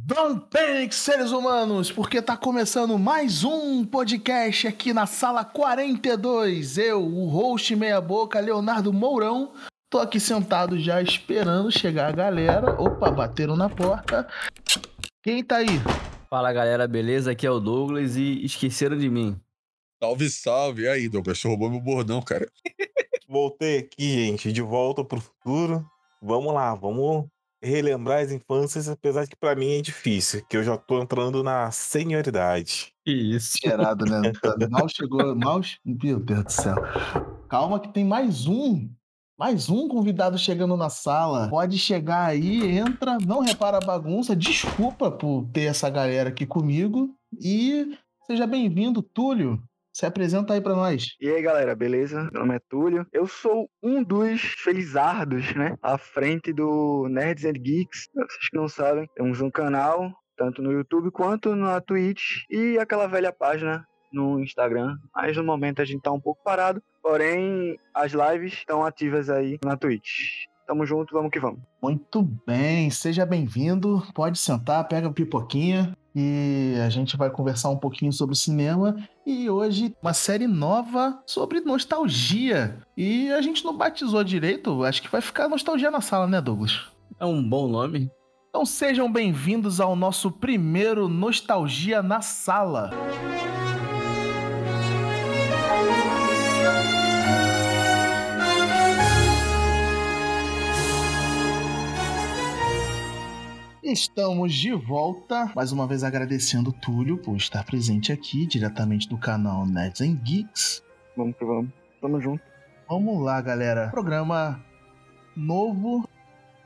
Don't panic, seres humanos, porque tá começando mais um podcast aqui na sala 42. Eu, o host meia boca, Leonardo Mourão, tô aqui sentado já esperando chegar a galera. Opa, bateram na porta. Quem tá aí? Fala galera, beleza? Aqui é o Douglas e esqueceram de mim. Salve, salve. E aí, Douglas, você roubou meu bordão, cara. Voltei aqui, gente, de volta pro futuro. Vamos lá, vamos relembrar as infâncias, apesar de que pra mim é difícil, que eu já tô entrando na senioridade. Que isso? Cheirado, né? Mal chegou, mal. Meu Deus do céu. Calma que tem mais um. Mais um convidado chegando na sala. Pode chegar aí, entra, não repara a bagunça. Desculpa por ter essa galera aqui comigo. E seja bem-vindo, Túlio. Se apresenta aí pra nós. E aí, galera, beleza? Meu nome é Túlio. Eu sou um dos felizardos, né? À frente do Nerds and Geeks. Vocês que não sabem, temos um canal, tanto no YouTube quanto na Twitch. E aquela velha página no Instagram. Mas no momento a gente tá um pouco parado. Porém, as lives estão ativas aí na Twitch. Tamo junto, vamos que vamos. Muito bem, seja bem-vindo. Pode sentar, pega a pipoquinha e a gente vai conversar um pouquinho sobre cinema e hoje uma série nova sobre nostalgia. E a gente não batizou direito, acho que vai ficar nostalgia na sala, né, Douglas? É um bom nome. Então sejam bem-vindos ao nosso primeiro Nostalgia na Sala. Estamos de volta, mais uma vez agradecendo o Túlio por estar presente aqui, diretamente do canal Nerds and Geeks. Vamos que vamos. Tamo junto. Vamos lá, galera. Programa novo,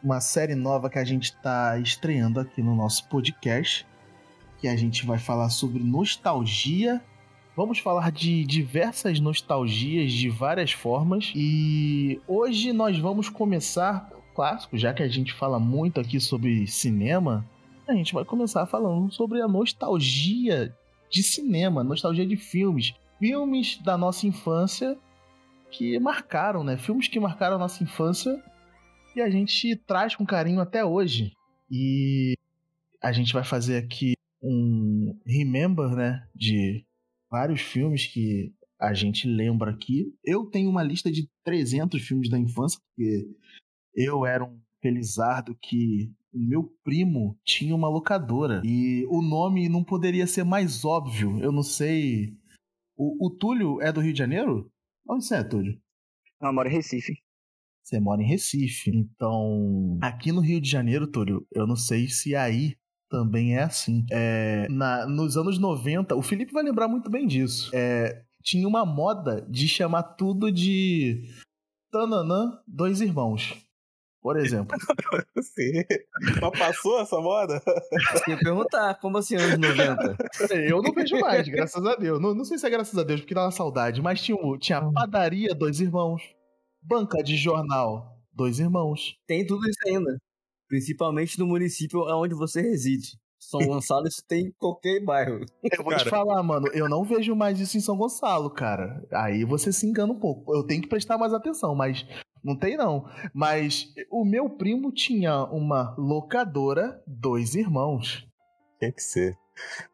uma série nova que a gente está estreando aqui no nosso podcast, que a gente vai falar sobre nostalgia. Vamos falar de diversas nostalgias de várias formas e hoje nós vamos começar clássico, já que a gente fala muito aqui sobre cinema, a gente vai começar falando sobre a nostalgia de cinema, nostalgia de filmes. Filmes da nossa infância que marcaram, né? Filmes que marcaram a nossa infância e a gente traz com carinho até hoje. E a gente vai fazer aqui um remember, né? De vários filmes que a gente lembra aqui. Eu tenho uma lista de 300 filmes da infância, porque eu era um felizardo que o meu primo tinha uma locadora e o nome não poderia ser mais óbvio. Eu não sei. O, o Túlio é do Rio de Janeiro? Onde você é, Túlio? Não, eu moro em Recife. Você mora em Recife. Então, aqui no Rio de Janeiro, Túlio, eu não sei se aí também é assim. É, na, nos anos 90, o Felipe vai lembrar muito bem disso. É, tinha uma moda de chamar tudo de Tananã Dois Irmãos. Por exemplo. Sim. Mas passou essa moda? Você ia perguntar, como assim, anos 90? Eu não vejo mais, graças a Deus. Não, não sei se é graças a Deus, porque dá uma saudade, mas tinha, tinha a padaria, dois irmãos. Banca de jornal, dois irmãos. Tem tudo isso ainda. Principalmente no município onde você reside. São Gonçalo, isso tem em qualquer bairro. Eu vou te Cara. falar, mano, eu não vejo mais isso em São Gonçalo, cara. Aí você se engana um pouco. Eu tenho que prestar mais atenção, mas não tem não. Mas o meu primo tinha uma locadora, dois irmãos. Tem que ser.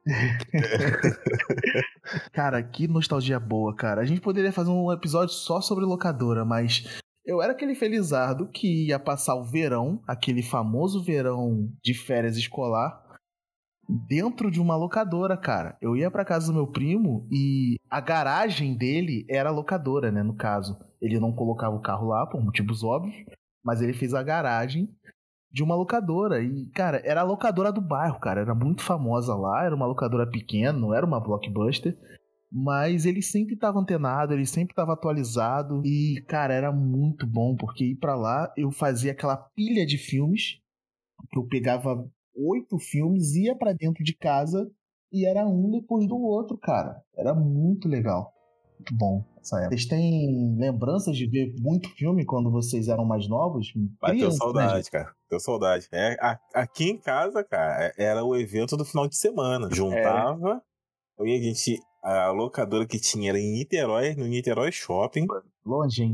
Cara, que nostalgia boa, cara. A gente poderia fazer um episódio só sobre locadora, mas eu era aquele felizardo que ia passar o verão, aquele famoso verão de férias escolar, dentro de uma locadora, cara. Eu ia pra casa do meu primo e a garagem dele era locadora, né, no caso. Ele não colocava o carro lá por motivos óbvios, mas ele fez a garagem de uma locadora. E, cara, era a locadora do bairro, cara. Era muito famosa lá, era uma locadora pequena, não era uma blockbuster. Mas ele sempre estava antenado, ele sempre estava atualizado. E, cara, era muito bom, porque ir pra lá eu fazia aquela pilha de filmes. Que eu pegava oito filmes, ia pra dentro de casa e era um depois do outro, cara. Era muito legal. Muito bom essa época. Vocês têm lembranças de ver muito filme quando vocês eram mais novos? Bateu Criança, né, saudade, cara. Deu saudade. É, a- aqui em casa, cara, é- era o evento do final de semana. Juntava. Eu ia, a gente. A locadora que tinha era em Niterói, no Niterói Shopping. Longe, hein?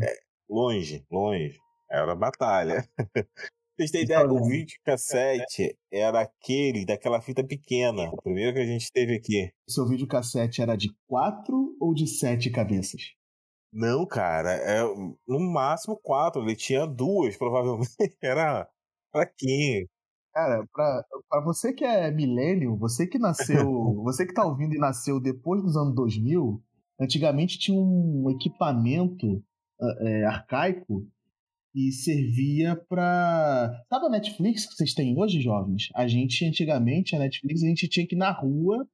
Longe, longe. Era batalha. Vocês têm ideia? O vídeo cassete era aquele daquela fita pequena. O primeiro que a gente teve aqui. O seu videocassete era de quatro ou de sete cabeças? Não, cara, é no máximo quatro. Ele tinha duas, provavelmente. Era fraquinho. Cara, pra, pra você que é milênio, você que nasceu. você que tá ouvindo e nasceu depois dos anos 2000, antigamente tinha um equipamento é, arcaico e servia pra. Sabe a Netflix que vocês têm hoje, jovens? A gente, antigamente, a Netflix, a gente tinha que ir na rua,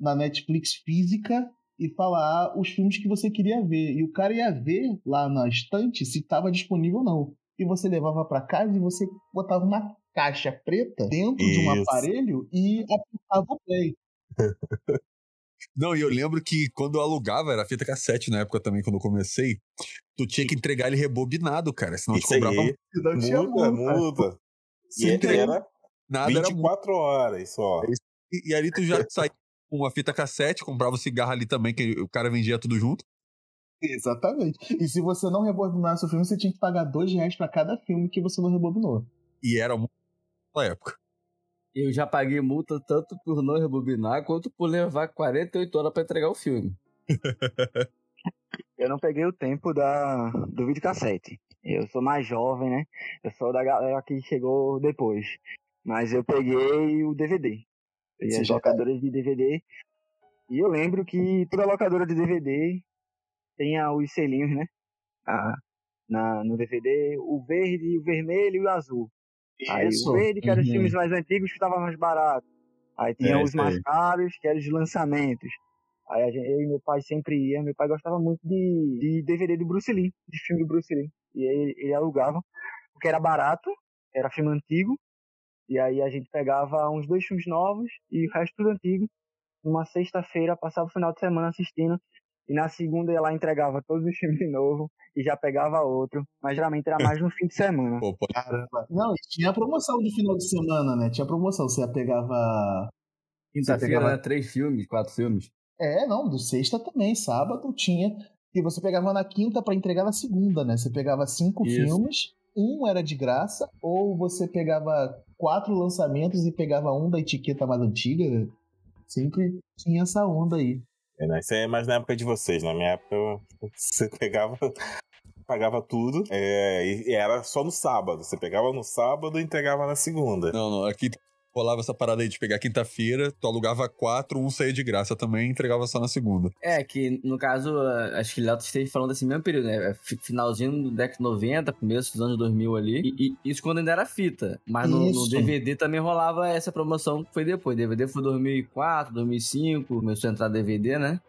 na Netflix física, e falar os filmes que você queria ver. E o cara ia ver lá na estante se estava disponível ou não. E você levava para casa e você botava uma caixa preta dentro Isso. de um aparelho e apertava o play. Não, e eu lembro que quando eu alugava, era fita cassete na época também, quando eu comecei, tu tinha que entregar ele rebobinado, cara, senão Isso te cobrava. Aí, muda, muda. E era Nada 24 era horas só. E, e ali tu já saía com uma fita cassete, comprava o cigarro ali também, que o cara vendia tudo junto. Exatamente. E se você não rebobinasse o filme, você tinha que pagar dois reais pra cada filme que você não rebobinou. E era muito na época. Eu já paguei multa tanto por não rebobinar quanto por levar 48 horas para entregar o filme. eu não peguei o tempo da, do videocassete. Eu sou mais jovem, né? Eu sou da galera que chegou depois. Mas eu peguei o DVD. E as locadoras de DVD. E eu lembro que toda locadora de DVD tem os selinhos, né? Ah, na, no DVD, o verde, o vermelho e o azul. Aí o verde, que era uhum. os filmes mais antigos, que estava mais barato. Aí tinha é, os mais caros, que eram os lançamentos. Aí gente, eu e meu pai sempre ia. Meu pai gostava muito de, de DVD do Bruce Lee, de filme do Bruce Lee. E ele, ele alugava, porque era barato, era filme antigo. E aí a gente pegava uns dois filmes novos e o resto tudo antigo. Uma sexta-feira, passava o final de semana assistindo. E na segunda ia lá entregava todos os filmes de novo e já pegava outro. Mas geralmente era mais no fim de semana. Pô, Caramba. Não, tinha promoção de final de semana, né? Tinha promoção. Você pegava. Quinta-feira, pegava... né? Três filmes, quatro filmes. É, não, do sexta também. Sábado tinha. E você pegava na quinta para entregar na segunda, né? Você pegava cinco Isso. filmes, um era de graça, ou você pegava quatro lançamentos e pegava um da etiqueta mais antiga. Né? Sempre tinha essa onda aí. É, né? Isso é mais na época de vocês. Na minha época, você pegava, pagava tudo é, e era só no sábado. Você pegava no sábado e entregava na segunda. Não, não. Aqui rolava essa parada aí de pegar quinta-feira, tu alugava quatro, um saía de graça também e entregava só na segunda. É, que no caso, acho que o Léo esteja falando desse mesmo período, né? É finalzinho do década 90, começo dos anos 2000 ali. E, e isso quando ainda era fita. Mas no, no, DVD também rolava essa promoção que foi depois. DVD foi 2004, 2005, começou a entrar DVD, né?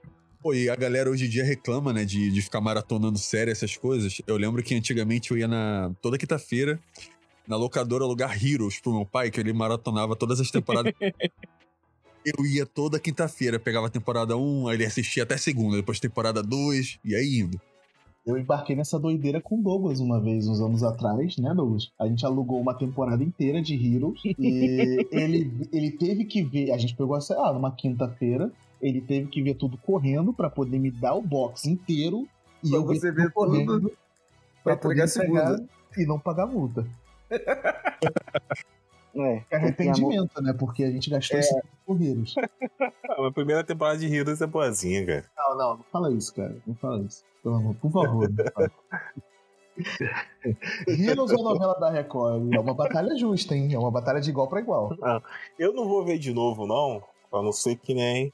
Pô, e a galera hoje em dia reclama, né, de, de ficar maratonando série, essas coisas. Eu lembro que antigamente eu ia na. toda quinta-feira na locadora alugar Heroes pro meu pai, que ele maratonava todas as temporadas. eu ia toda quinta-feira, pegava a temporada 1, aí ele assistia até segunda, depois temporada 2, e aí indo. Eu embarquei nessa doideira com o Douglas uma vez, uns anos atrás, né, Douglas? A gente alugou uma temporada inteira de Heroes e ele, ele teve que ver. A gente pegou, sei lá, numa quinta-feira, ele teve que ver tudo correndo para poder me dar o box inteiro e pra eu você ver correndo tudo pra, pra poder pegar e não pagar multa. É, arrependimento, né? Porque a gente gastou é. esse por Heroes. a primeira temporada de Heroes é boazinha, cara. Não, não, não fala isso, cara. Não fala isso. Pelo amor, por favor. Heroes ou novela da Record? É uma batalha justa, hein? É uma batalha de igual para igual. Não, eu não vou ver de novo, não. A não ser que nem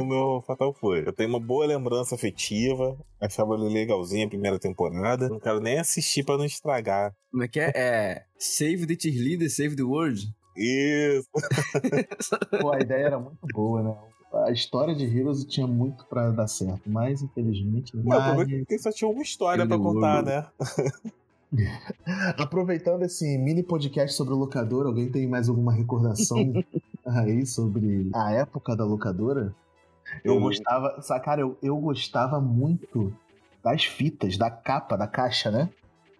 o meu Fatal foi. Eu tenho uma boa lembrança afetiva, achava ele legalzinho a primeira temporada. Não quero nem assistir para não estragar. Como é que é? É Save the Cheerleader, Save the World? Isso! Pô, a ideia era muito boa, né? A história de Heroes tinha muito para dar certo, mas infelizmente. Não, mas... é porque só tinha uma história para contar, né? Aproveitando esse mini podcast sobre o locador, alguém tem mais alguma recordação aí sobre a época da locadora? Eu gostava, cara, eu, eu gostava muito das fitas, da capa, da caixa, né?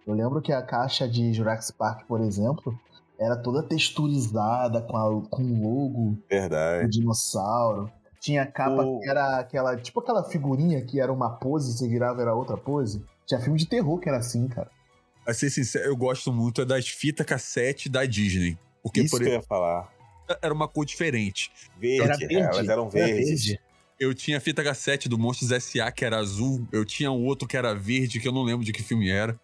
Eu lembro que a caixa de Jurassic Park, por exemplo, era toda texturizada com, a, com o logo Verdade. do dinossauro. Tinha capa oh. que era aquela, tipo aquela figurinha que era uma pose, você virava era outra pose. Tinha filme de terror que era assim, cara. a ser sincero, eu gosto muito é das fitas cassete da Disney. Porque, Isso por que eu exemplo, ia falar. era uma cor diferente. Verde, Era verde. elas eram Era verdes. verde. Eu tinha a fita cassete do Monstros S.A. que era azul. Eu tinha um outro que era verde, que eu não lembro de que filme era.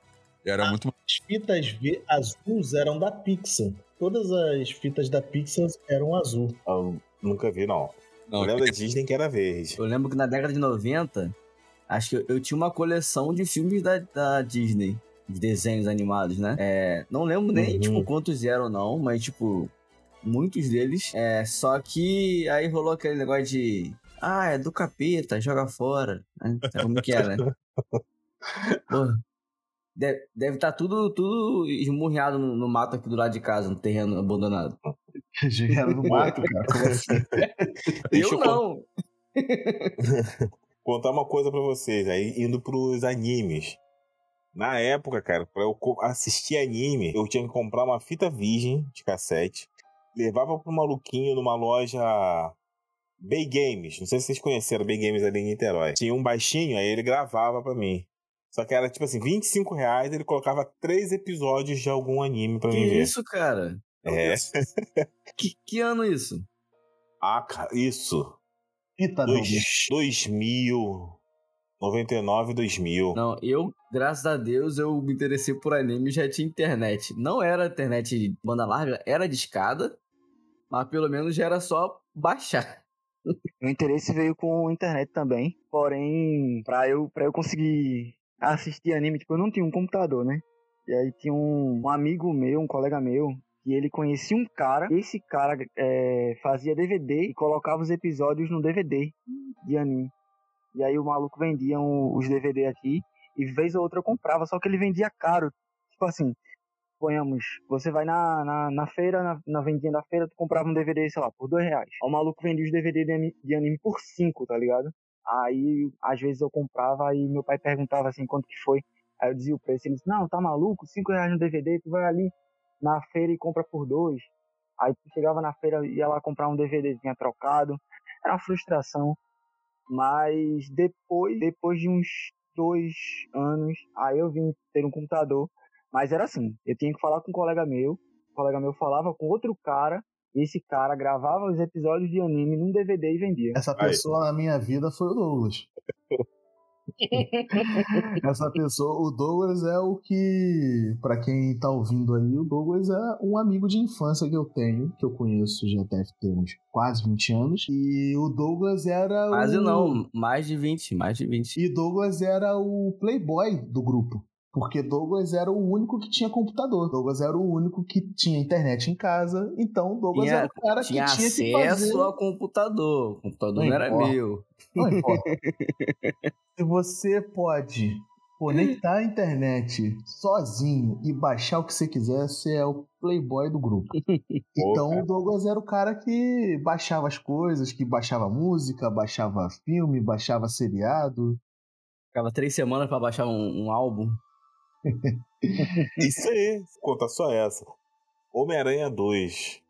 Era Ah. muito. As fitas azuis eram da Pixar. Todas as fitas da Pixar eram azul. Eu nunca vi, não. Não, eu lembro da Disney que era verde. Eu lembro que na década de 90, acho que eu, eu tinha uma coleção de filmes da, da Disney, de desenhos animados, né? É, não lembro nem, Uhum. tipo, quantos eram, não, mas, tipo, muitos deles. É, só que aí rolou aquele negócio de. Ah, é do capeta, joga fora. Né? Como que é, né? Porra. Deve, estar tudo, tudo esmurreado no, no mato aqui do lado de casa, no terreno abandonado. Era do mato, cara. Como assim? Deixa eu não! contar uma coisa pra vocês, aí indo pros animes. Na época, cara, pra eu assistir anime, eu tinha que comprar uma fita virgem de cassete, levava pro maluquinho numa loja Bay Games, não sei se vocês conheceram Bay Games ali em Niterói. Tinha um baixinho, aí ele gravava pra mim. Só que era tipo assim, 25 reais, ele colocava três episódios de algum anime pra Que mim ver. isso, cara? É. Que, que ano isso? Ah, cara, isso. Fita Dois, Douglas. 2000. 99, 2000. Não, eu, graças a Deus, eu me interessei por anime e já tinha internet. Não era internet de banda larga, era de escada, mas pelo menos já era só baixar. Meu interesse veio com a internet também. Porém, pra eu, pra eu conseguir assistir anime, tipo, eu não tinha um computador, né? E aí tinha um, um amigo meu, um colega meu, que ele conhecia um cara. Esse cara é, fazia DVD e colocava os episódios no DVD de anime. E aí o maluco vendia um- os DVD aqui e vez ou outra eu comprava, só que ele vendia caro. Tipo assim, ponhamos, você vai na, na, na feira, na, na vendinha da feira, tu comprava um DVD, sei lá, por dois reais. O maluco vendia os DVD de anime, de anime por cinco, tá ligado? Aí, às vezes eu comprava, aí meu pai perguntava assim, quanto que foi. Aí eu dizia o preço, ele disse, não, tá maluco, cinco reais no DVD, tu vai ali na feira e compra por dois. Aí tu chegava na feira, ia lá comprar um DVD, tinha trocado. Era uma frustração. Mas depois, depois de uns dois anos, aí eu vim ter um computador. Mas era assim, eu tinha que falar com um colega meu, o colega meu falava com outro cara, e esse cara gravava os episódios de anime num DVD e vendia. Essa Aí. pessoa na minha vida foi o Douglas. Essa pessoa, o Douglas é o que, pra quem tá ouvindo aí, o Douglas é um amigo de infância que eu tenho, que eu conheço já deve ter uns quase 20 anos. E o Douglas era Quase o... não, mais de 20, mais de 20. E Douglas era o playboy do grupo. Porque Douglas era o único que tinha computador. Douglas era o único que tinha internet em casa. Então Douglas Tinha- era o cara Tinha que tinha que fazer. acesso ao computador. O computador Não não, era importa. meu. Não importa. Se você pode conectar a internet sozinho e baixar o que você quiser, você é o playboy do grupo. Então o Douglas era o cara que baixava as coisas, que baixava música, baixava filme, baixava seriado. Ficava três semanas pra baixar um, um álbum. Isso aí, conta só essa. Homem-Aranha 2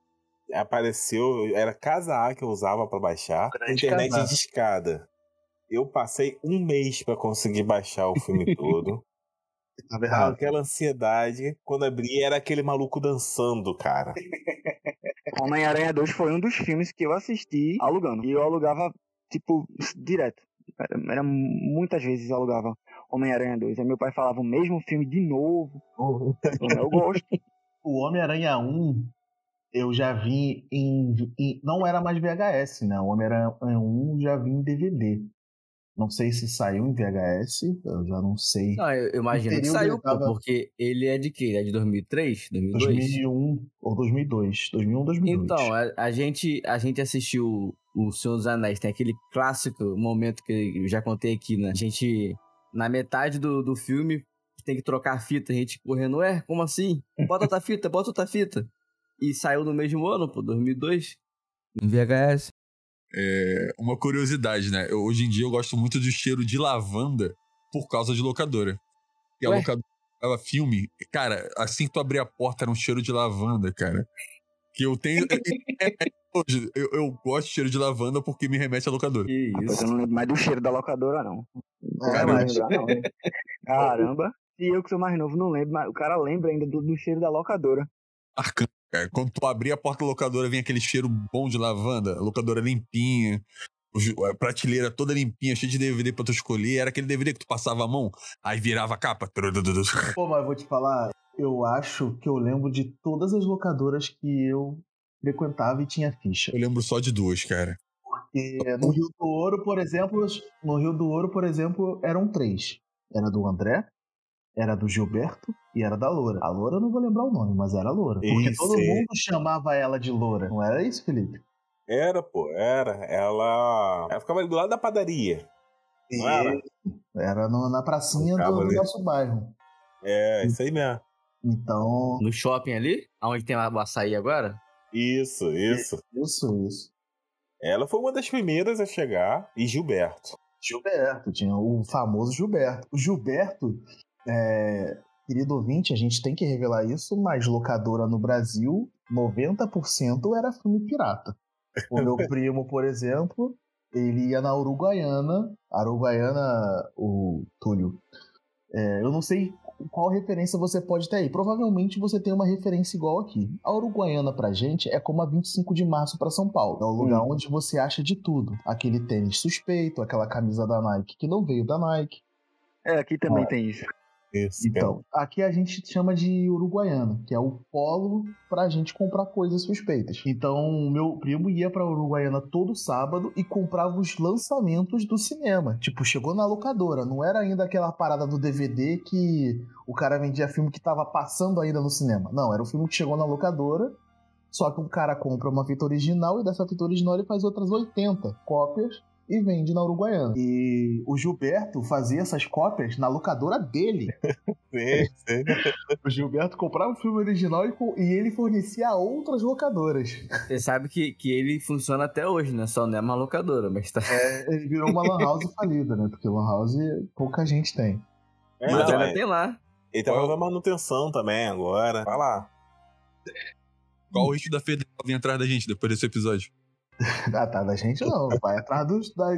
apareceu, era casa A que eu usava pra baixar, Grande internet de escada. Eu passei um mês pra conseguir baixar o filme todo. Tava Ah, Aquela ansiedade, quando abri era aquele maluco dançando, cara. Homem-Aranha 2 foi um dos filmes que eu assisti alugando. E eu alugava, tipo, direto. Era, era muitas vezes eu alugava Homem-Aranha 2. Aí meu pai falava o mesmo filme de novo. Eu, eu gosto. O Homem-Aranha 1, eu já vi em, em- Não era mais VHS, né? O Homem-Aranha 1 já vi em DVD. Não sei se saiu em VHS, eu já não sei. Não, eu, imagino que saiu, ele tava- pô, porque ele é de quê? Ele é de 2003? 2002? 2001 ou 2002. 2001 2002. Então, a, a gente, a gente assistiu O Senhor dos Anéis, tem aquele clássico momento que eu já contei aqui, né? A gente, na metade do, do filme, tem que trocar a fita, a gente correndo, ué, como assim? Bota outra fita, bota outra fita. E saiu no mesmo ano, pô, 2002. Em VHS. É, uma curiosidade, né? Eu- hoje em dia eu gosto muito do cheiro de lavanda por causa de locadora. E a Ué? locadora dava filme. Cara, assim que tu abria a porta, era um cheiro de lavanda, cara. Que eu tenho. é- é- hoje, eu, eu gosto de cheiro de lavanda porque me remete à locadora. Que Rapaz, isso. eu não lembro mais do cheiro da locadora, não. Não É, não. hein? Caramba. E eu que sou mais novo não lembro, mas o cara lembra ainda do, do cheiro da locadora. Marcante, cara. Quando tu abria a porta da locadora, vinha aquele cheiro bom de lavanda, a locadora limpinha, a prateleira toda limpinha, cheia de DVD pra tu escolher. Era aquele DVD que tu passava a mão, aí virava a capa. Pô, mas vou te falar, eu acho que eu lembro de todas as locadoras que eu frequentava e tinha ficha. Eu lembro só de duas, cara. Porque no Rio do Ouro, por exemplo, no Rio do Ouro, por exemplo, eram três. Era do André, era do Gilberto e era da Loura. A Loura eu não vou lembrar o nome, mas era a Loura. Porque Isso, todo é. mundo chamava ela de Loura. Não era isso, Felipe? Era, pô, era. Ela. Ela ficava ali do lado da padaria. Não era? Era no- na pracinha do, do nosso bairro. É, isso aí mesmo. Então, No shopping ali? Aonde tem o açaí agora? Isso, isso. isso, isso. Ela foi uma das primeiras a chegar e Gilberto. Gilberto, tinha o famoso Gilberto. O Gilberto, é, querido ouvinte, a gente tem que revelar isso, mas locadora no Brasil, 90% era filme pirata. O meu primo, por exemplo, ele ia na Uruguaiana, a Uruguaiana, o Túlio, é, eu não sei qual referência você pode ter aí. Provavelmente você tem uma referência igual aqui. A Uruguaiana pra gente é como a 25 de março pra São Paulo. É o lugar onde você acha de tudo. Aquele tênis suspeito, aquela camisa da Nike que não veio da Nike. É, aqui também Ah. tem isso. Isso. Então, aqui a gente chama de Uruguaiana, que é o polo pra gente comprar coisas suspeitas. Então, meu primo ia pra Uruguaiana todo sábado e comprava os lançamentos do cinema. Tipo, chegou na locadora, não era ainda aquela parada do DVD que o cara vendia filme que tava passando ainda no cinema. Não, era o filme que chegou na locadora, só que o cara compra uma fita original e dessa fita original ele faz outras 80 cópias e vende na Uruguaiana. E o Gilberto fazia essas cópias na locadora dele. Sim, sim. O Gilberto comprava o filme original e, e ele fornecia a outras locadoras. Você sabe que, que ele funciona até hoje, né? Só não é uma locadora, mas tá. É, ele virou uma lan house falida, né? Porque lan house pouca gente tem. É, mas ela é. tem lá. Ele tá fazendo manutenção também agora. Vai lá. Qual o risco da Federal vir atrás da gente depois desse episódio? Ah, tá, da gente não. Vai atrás dos, da,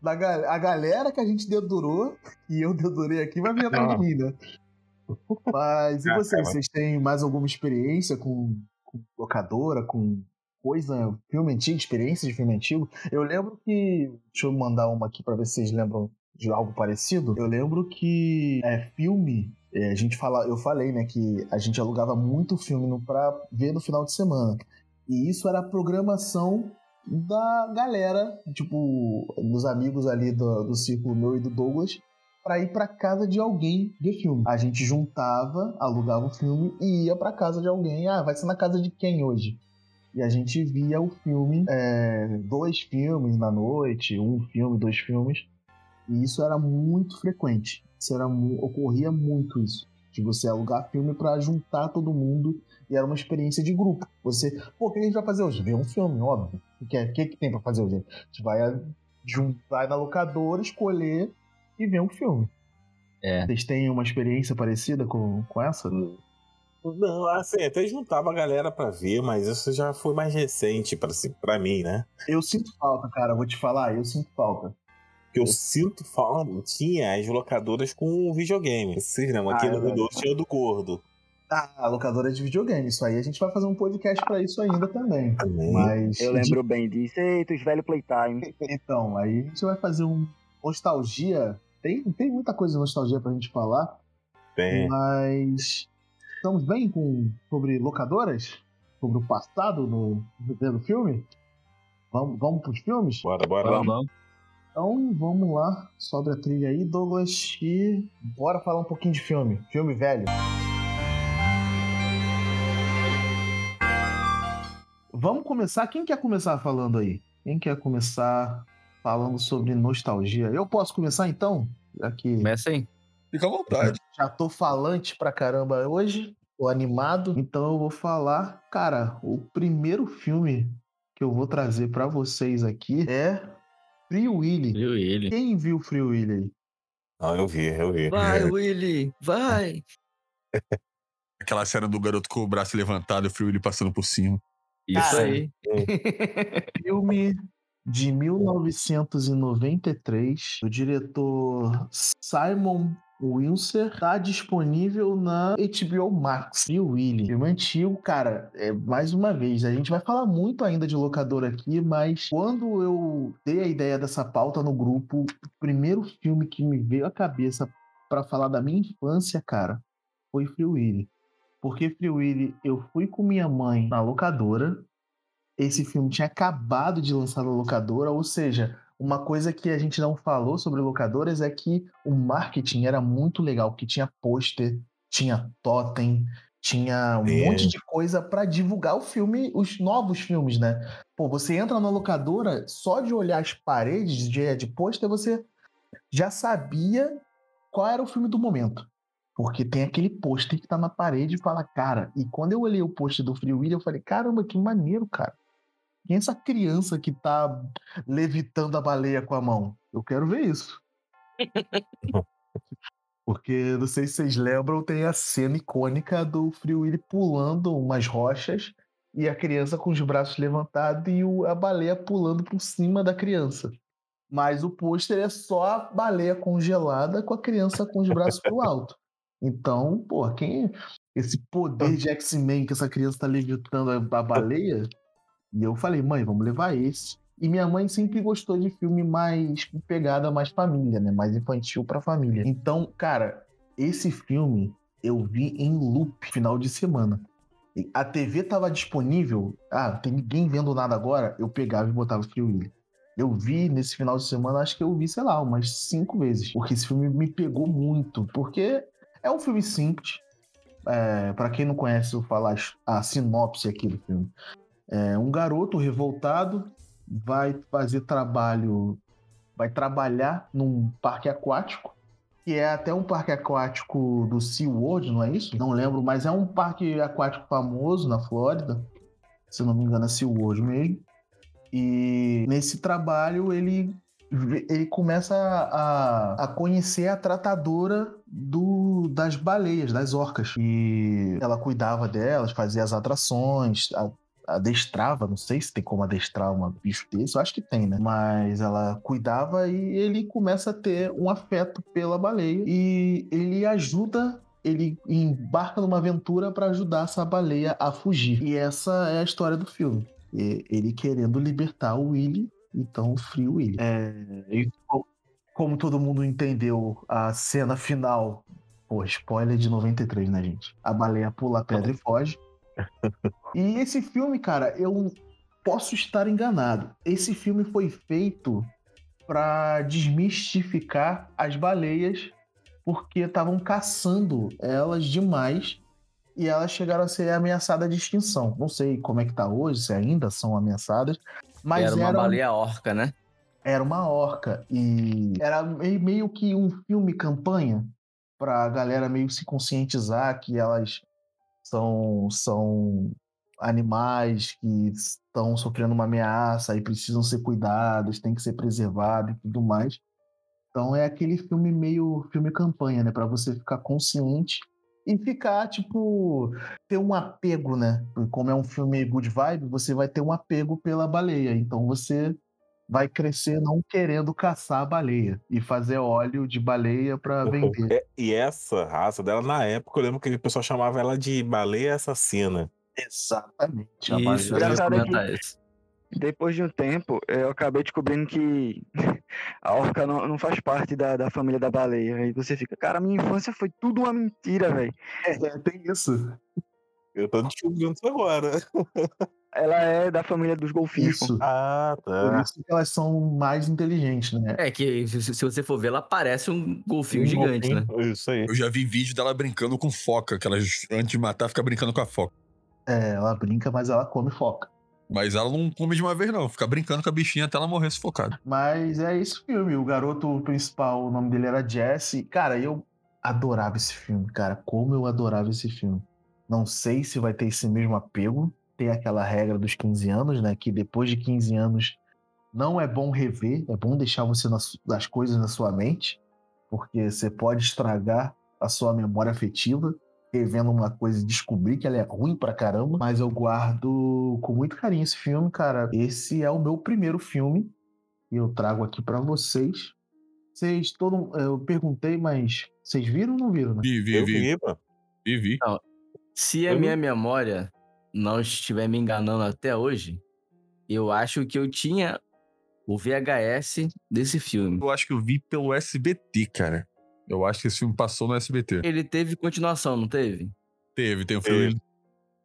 da a galera que a gente dedurou e eu dedurei aqui vai vir atrás de mim, né? Mas e Ah, vocês? cara. Vocês têm mais alguma experiência com, com locadora, com coisa, filme antigo, experiência de filme antigo? Eu lembro que. Deixa eu mandar uma aqui pra ver se vocês lembram de algo parecido. Eu lembro que é filme. é, a gente fala, eu falei, né, que a gente alugava muito filme pra ver no final de semana. E isso era programação da galera, tipo, dos amigos ali do, do círculo meu e do Douglas, pra ir pra casa de alguém ver filme. A gente juntava, alugava o filme e ia pra casa de alguém. Ah, vai ser na casa de quem hoje? E a gente via o filme, é, dois filmes na noite, um filme, dois filmes. E isso era muito frequente. Isso era ocorria muito isso. De você alugar filme pra juntar todo mundo e era uma experiência de grupo. Você, pô, o que a gente vai fazer hoje? Ver um filme, óbvio. O que, é- o que, que tem pra fazer hoje? A gente vai, a- jun- vai na locadora, escolher e ver um filme. É. Vocês têm uma experiência parecida com, com essa? Não, assim, até juntava a galera pra ver, mas isso já foi mais recente pra, assim, pra mim, né? Eu sinto falta, cara, vou te falar, eu sinto falta. Eu sinto falta, tinha as locadoras com videogame. Vocês lembram? Aqui Ah, é no Rio tinha o do Gordo. Ah, locadora de videogame, isso aí a gente vai fazer um podcast pra isso ainda também. Também. Mas. Eu lembro bem disso. Eita, os velhos playtime. Então, aí a gente vai fazer um nostalgia. Tem, tem muita coisa de nostalgia pra gente falar, Tem. mas estamos bem com sobre locadoras? Sobre o passado no do filme? Vamos, vamos pros filmes? Bora, bora. Vamos, vamos. Então vamos lá, sobe a trilha aí, Douglas, e bora falar um pouquinho de filme. Filme velho. Vamos começar. Quem quer começar falando aí? Quem quer começar falando sobre nostalgia? Eu posso começar então? Que Começa aí. Fica à vontade. já tô falante pra caramba hoje, tô animado, então eu vou falar. Cara, o primeiro filme que eu vou trazer pra vocês aqui é Free Willy. Viu ele? Quem viu Free Willy aí? Não, eu vi, eu vi. Vai, Willy! Vai! Aquela cena do garoto com o braço levantado e o Free Willy passando por cima. Isso Cara, aí. Filme de 1993, do diretor Simon O Windsor tá disponível na HBO Max. E o Willy, filme antigo, cara, é, mais uma vez, a gente vai falar muito ainda de locador aqui, mas quando eu dei a ideia dessa pauta no grupo, o primeiro filme que me veio à cabeça para falar da minha infância, cara, foi Free Willy. Porque Free Willy, eu fui com minha mãe na locadora. Esse filme tinha acabado de lançar na locadora, ou seja, uma coisa que a gente não falou sobre locadoras é que o marketing era muito legal, porque tinha pôster, tinha totem, tinha um é. monte de coisa para divulgar o filme, os novos filmes, né? Pô, você entra na locadora, só de olhar as paredes de, de pôster, você já sabia qual era o filme do momento. Porque tem aquele pôster que tá na parede e fala, cara. E quando eu olhei o pôster do Free Willy, eu falei, caramba, que maneiro, cara. Quem é essa criança que tá levitando a baleia com a mão? Eu quero ver isso. Porque, não sei se vocês lembram, tem a cena icônica do Free Willy pulando umas rochas e a criança com os braços levantados e a baleia pulando por cima da criança. Mas o pôster é só a baleia congelada com a criança com os braços pro alto. Então, pô, quem. Esse poder de X-Men que essa criança tá levitando a baleia e eu falei, mãe, vamos levar esse. E minha mãe sempre gostou de filme mais pegada mais família, né? Mais infantil para família. Então, cara, esse filme eu vi em loop final de semana. A TV tava disponível. Ah, tem ninguém vendo nada agora. Eu pegava e botava o filme. Eu vi nesse final de semana, acho que eu vi, sei lá, umas cinco vezes. Porque esse filme me pegou muito. Porque é um filme simples. É, para quem não conhece, eu falar a sinopse aqui do filme. É, um garoto revoltado vai fazer trabalho, vai trabalhar num parque aquático, que é até um parque aquático do SeaWorld, não é isso? Não lembro, mas é um parque aquático famoso na Flórida, se não me engano é SeaWorld mesmo. E nesse trabalho ele ele começa a, a conhecer a tratadora do, das baleias, das orcas. E ela cuidava delas, fazia as atrações, adestrava, não sei se tem como adestrar um bicho desse, eu acho que tem, né? Mas ela cuidava e ele começa a ter um afeto pela baleia e ele ajuda ele embarca numa aventura para ajudar essa baleia a fugir. E essa é a história do filme. Ele querendo libertar o Willy, então o Free Willy. É, como todo mundo entendeu, a cena final. Pô, spoiler de 93, né, gente? A baleia pula a pedra e foge. e esse filme, cara, eu posso estar enganado. Esse filme foi feito para desmistificar as baleias porque estavam caçando elas demais e elas chegaram a ser ameaçadas de extinção. Não sei como é que tá hoje, se ainda são ameaçadas, mas era uma eram... baleia orca, né? Era uma orca e era meio que um filme campanha para a galera meio se conscientizar que elas são, são animais que estão sofrendo uma ameaça e precisam ser cuidados, têm que ser preservados e tudo mais. Então é aquele filme meio filme campanha, né, para você ficar consciente e ficar tipo ter um apego, né? Como é um filme good vibe, você vai ter um apego pela baleia. Então você vai crescer não querendo caçar a baleia e fazer óleo de baleia para vender. É, e essa raça dela, na época, eu lembro que o pessoal chamava ela de baleia assassina. Exatamente. Isso, eu isso. Depois de um tempo, eu acabei descobrindo que a orca não, não faz parte da, da família da baleia. Aí você fica, cara, minha infância foi tudo uma mentira, velho. É, tem isso. Eu tô descobrindo isso agora. Ela é da família dos golfinhos. Isso. Ah, tá. Por isso que elas são mais inteligentes, né? É que se você for ver, ela parece um golfinho um gigante, golfinho. né? Isso aí. Eu já vi vídeo dela brincando com foca, que ela, antes de matar, fica brincando com a foca. É, ela brinca, mas ela come foca. Mas ela não come de uma vez, não. Fica brincando com a bichinha até ela morrer sufocada. Mas é esse filme. O garoto principal, o nome dele era Jesse. Cara, eu adorava esse filme, cara. Como eu adorava esse filme. Não sei se vai ter esse mesmo apego. Tem aquela regra dos 15 anos, né? Que depois de 15 anos não é bom rever, é bom deixar você nas, as coisas na sua mente, porque você pode estragar a sua memória afetiva revendo uma coisa e descobrir que ela é ruim pra caramba, mas eu guardo com muito carinho esse filme, cara. Esse é o meu primeiro filme e eu trago aqui para vocês vocês, todo, eu perguntei, mas vocês viram ou não viram, né? Vi, vi, Eu vi. vi, pô. Vi, vi. Se a Eu minha memória não estiver me enganando até hoje, eu acho que eu tinha o VHS desse filme. Eu acho que eu vi pelo SBT, cara. Eu acho que esse filme passou no SBT. Ele teve continuação, não teve? Teve, tem o filme.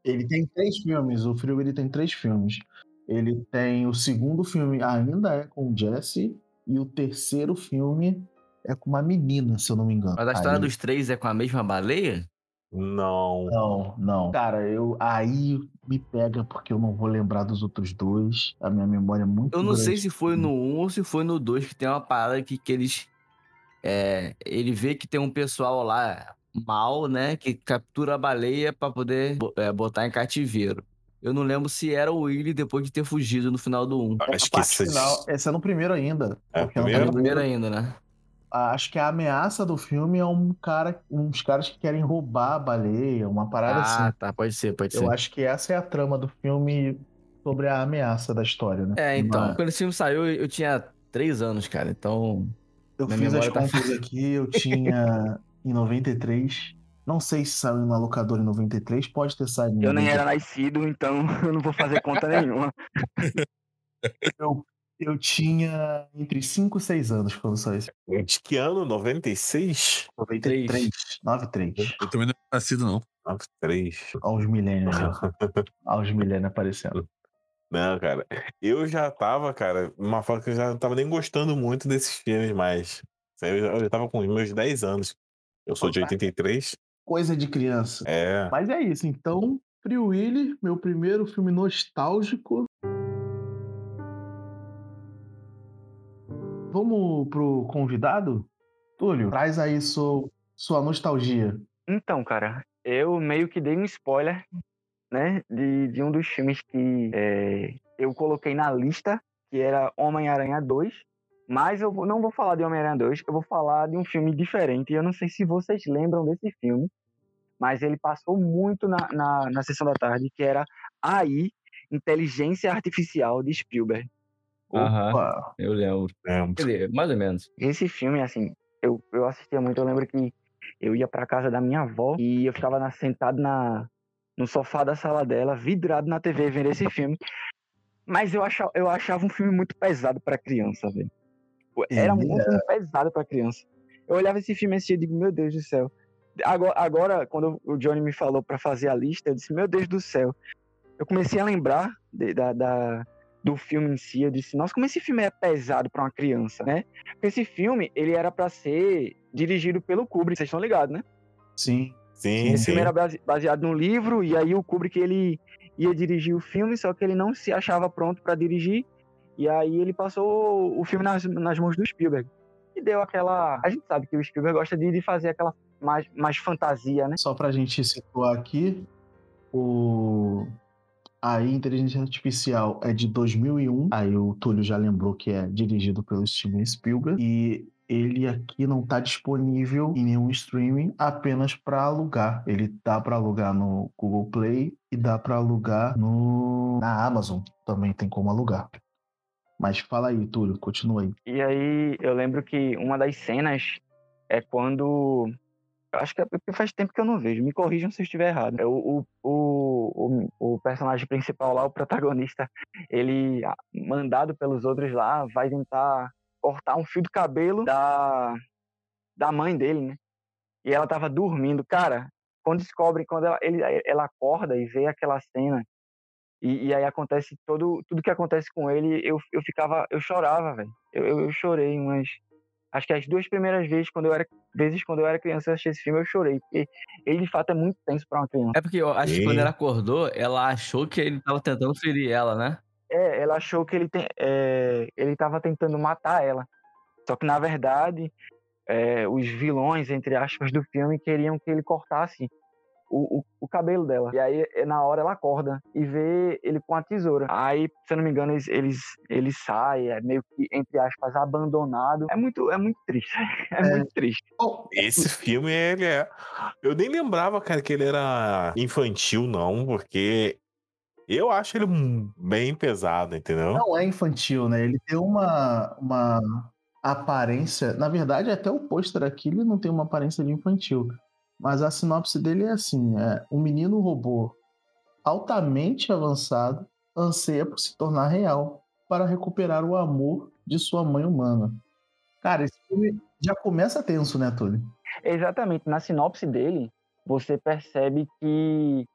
Ele tem três filmes, o Frio ele tem três filmes. Ele tem o segundo filme ainda é com o Jesse e o terceiro filme é com uma menina, se eu não me engano. Mas a história Aí- dos três é com a mesma baleia? Não. Não, não. Cara, eu aí me pega porque eu não vou lembrar dos outros dois. A minha memória é muito Eu não sei grande. se foi no 1 ou se foi no 2 que tem uma parada que, que eles. É, ele vê que tem um pessoal lá mal, né? Que captura a baleia pra poder é, botar em cativeiro. Eu não lembro se era o Willy depois de ter fugido no final do 1. Acho A que esse... final, essa é no primeiro ainda. É, É primeiro? no primeiro ainda, né? a- acho que a ameaça do filme é um cara, uns caras que querem roubar a baleia, uma parada Ah, assim. tá. Pode ser, pode Eu ser. acho que essa é a trama do filme sobre a ameaça da história, né? É, então. Mas Quando esse filme saiu, eu tinha três anos, cara. Então. Eu minha fiz as tá contas aqui, eu tinha em 93. Não sei se saiu na locadora em 93, pode ter saído em Eu nem 93. era nascido, então eu não vou fazer conta nenhuma. Eu, eu tinha entre 5 e 6 anos quando saiu esse. De que ano? 96? 93. 93. Eu também não era nascido, não. 93. Olha os milênios, ó. Olha os milênios aparecendo. Não, cara. Eu já tava, cara, uma forma que eu já não tava nem gostando muito desses filmes mais. Eu já, eu já tava com os meus 10 anos. Eu sou de 83. Coisa de criança. É. Mas é isso, então, Free Willy, meu primeiro filme nostálgico. Vamos pro convidado? Túlio, traz aí sua, sua nostalgia. Então, cara, eu meio que dei um spoiler, né, de, de um dos filmes que é, eu coloquei na lista, que era Homem-Aranha 2. Mas eu não vou falar de Homem-Aranha 2, eu vou falar de um filme diferente. Eu não sei se vocês lembram desse filme, mas ele passou muito na, na, na sessão da tarde, que era AI, Inteligência Artificial de Spielberg. Aham. Eu lembro. é. Dizer, mais ou menos. Esse filme, assim, eu, eu assistia muito. Eu lembro que eu ia pra casa da minha avó e eu ficava na- sentado na, no sofá da sala dela, vidrado na TV, vendo esse filme. Mas eu achava, eu achava um filme muito pesado pra criança, velho. Era um Ele filme pesado pra criança. Eu olhava esse filme assim e digo, meu Deus do céu. Agora, agora, quando o Johnny me falou pra fazer a lista, eu disse, meu Deus do céu. Eu comecei a lembrar de- da, da- do filme em si. Eu disse, nossa, como esse filme é pesado pra uma criança, né? Porque esse filme, ele era pra ser dirigido pelo Kubrick, vocês estão ligados, né? sim. Sim, Esse sim. filme era base- baseado num livro, e aí o Kubrick, ele ia dirigir o filme, só que ele não se achava pronto pra dirigir, e aí ele passou o filme nas, nas mãos do Spielberg. E deu aquela... A gente sabe que o Spielberg gosta de, de fazer aquela mais, mais fantasia, né? Só pra gente situar aqui, o... a inteligência artificial é de 2001. Aí o Túlio já lembrou que é dirigido pelo Steven Spielberg. E ele aqui não tá disponível em nenhum streaming, apenas para alugar. Ele dá para alugar no Google Play e dá para alugar no na Amazon. Também tem como alugar. Mas fala aí, Túlio, continua aí. E aí eu lembro que uma das cenas é quando. Acho que é faz tempo que eu não vejo, me corrijam se eu estiver errado. É o, o, o, o, personagem principal lá, o protagonista, ele, mandado pelos outros lá, vai tentar cortar um fio do cabelo da, da mãe dele, né? E ela tava dormindo. Cara, quando descobre, quando ela, ele, ela acorda e vê aquela cena, e, e aí acontece todo, tudo que acontece com ele, eu, eu ficava, eu chorava, velho. Eu, eu, eu chorei umas. Acho que as duas primeiras vezes quando eu era, vezes quando eu era criança eu assisti esse filme, eu chorei. Porque ele de fato é muito tenso pra uma criança. É porque eu acho que Sim. quando ela acordou, ela achou que ele tava tentando ferir ela, né? É, ela achou que ele, tem, é, ele tava tentando matar ela. Só que na verdade, é, os vilões, entre aspas, do filme queriam que ele cortasse o, o, o cabelo dela. E aí, é, na hora, ela acorda e vê ele com a tesoura. Aí, se eu não me engano, eles, eles, ele sai, é meio que, entre aspas, abandonado. É muito, é muito triste. É, muito triste. Esse filme, ele é. Eu nem lembrava, cara, que ele era infantil, não, porque eu acho ele bem pesado, entendeu? Não é infantil, né? Ele tem uma. uma... aparência. Na verdade, até o pôster aqui ele não tem uma aparência de infantil. Mas a sinopse dele é assim: é um menino robô altamente avançado anseia por se tornar real para recuperar o amor de sua mãe humana. Cara, esse filme já começa tenso, né, Túlio? Exatamente. Na sinopse dele, você percebe que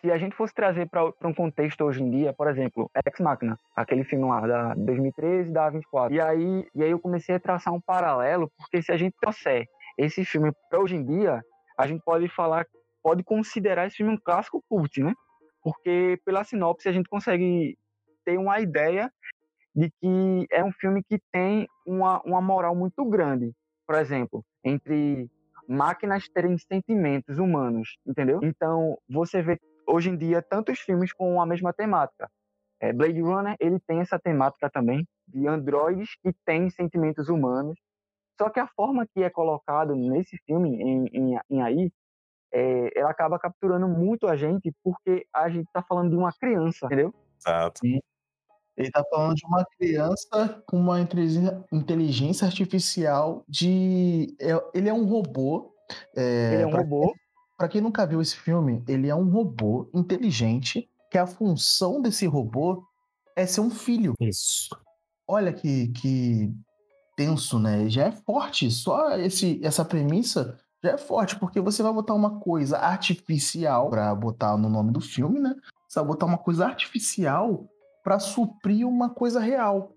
se a gente fosse trazer para um contexto hoje em dia, por exemplo, Ex Machina, aquele filme lá da 2013 da 24. E aí, e aí eu comecei a traçar um paralelo, porque se a gente trouxer esse filme para hoje em dia, a gente pode falar, pode considerar esse filme um clássico cult, né? Porque pela sinopse a gente consegue ter uma ideia de que é um filme que tem uma, uma moral muito grande. Por exemplo, entre máquinas terem sentimentos humanos, entendeu? Então, você vê hoje em dia tantos filmes com a mesma temática. É, Blade Runner, ele tem essa temática também, de androides que têm sentimentos humanos. Só que a forma que é colocado nesse filme, em, em, em aí, é, ela acaba capturando muito a gente, porque a gente tá falando de uma criança, entendeu? Exato. Sim. Ele tá falando de uma criança com uma inteligência artificial de. É, ele é um robô. É, ele é um robô. Para quem nunca viu esse filme, ele é um robô inteligente que a função desse robô é ser um filho. Isso. Olha que, que tenso, né? Já é forte. Só esse, essa premissa já é forte, porque você vai botar uma coisa artificial para botar no nome do filme, né? Você vai botar uma coisa artificial para suprir uma coisa real.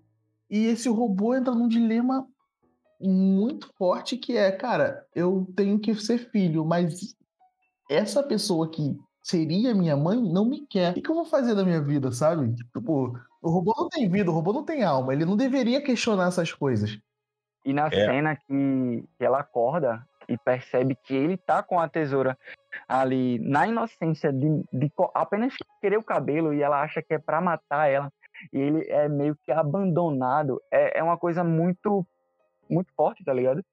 E esse robô entra num dilema muito forte que é, cara, eu tenho que ser filho, mas essa pessoa que seria minha mãe não me quer. O que eu vou fazer da minha vida, sabe? Tipo, o robô não tem vida, o robô não tem alma. Ele não deveria questionar essas coisas. E na é. cena que, que ela acorda e percebe que ele tá com a tesoura ali na inocência de, de apenas querer o cabelo e ela acha que é para matar ela e ele é meio que abandonado é, é uma coisa muito muito forte tá ligado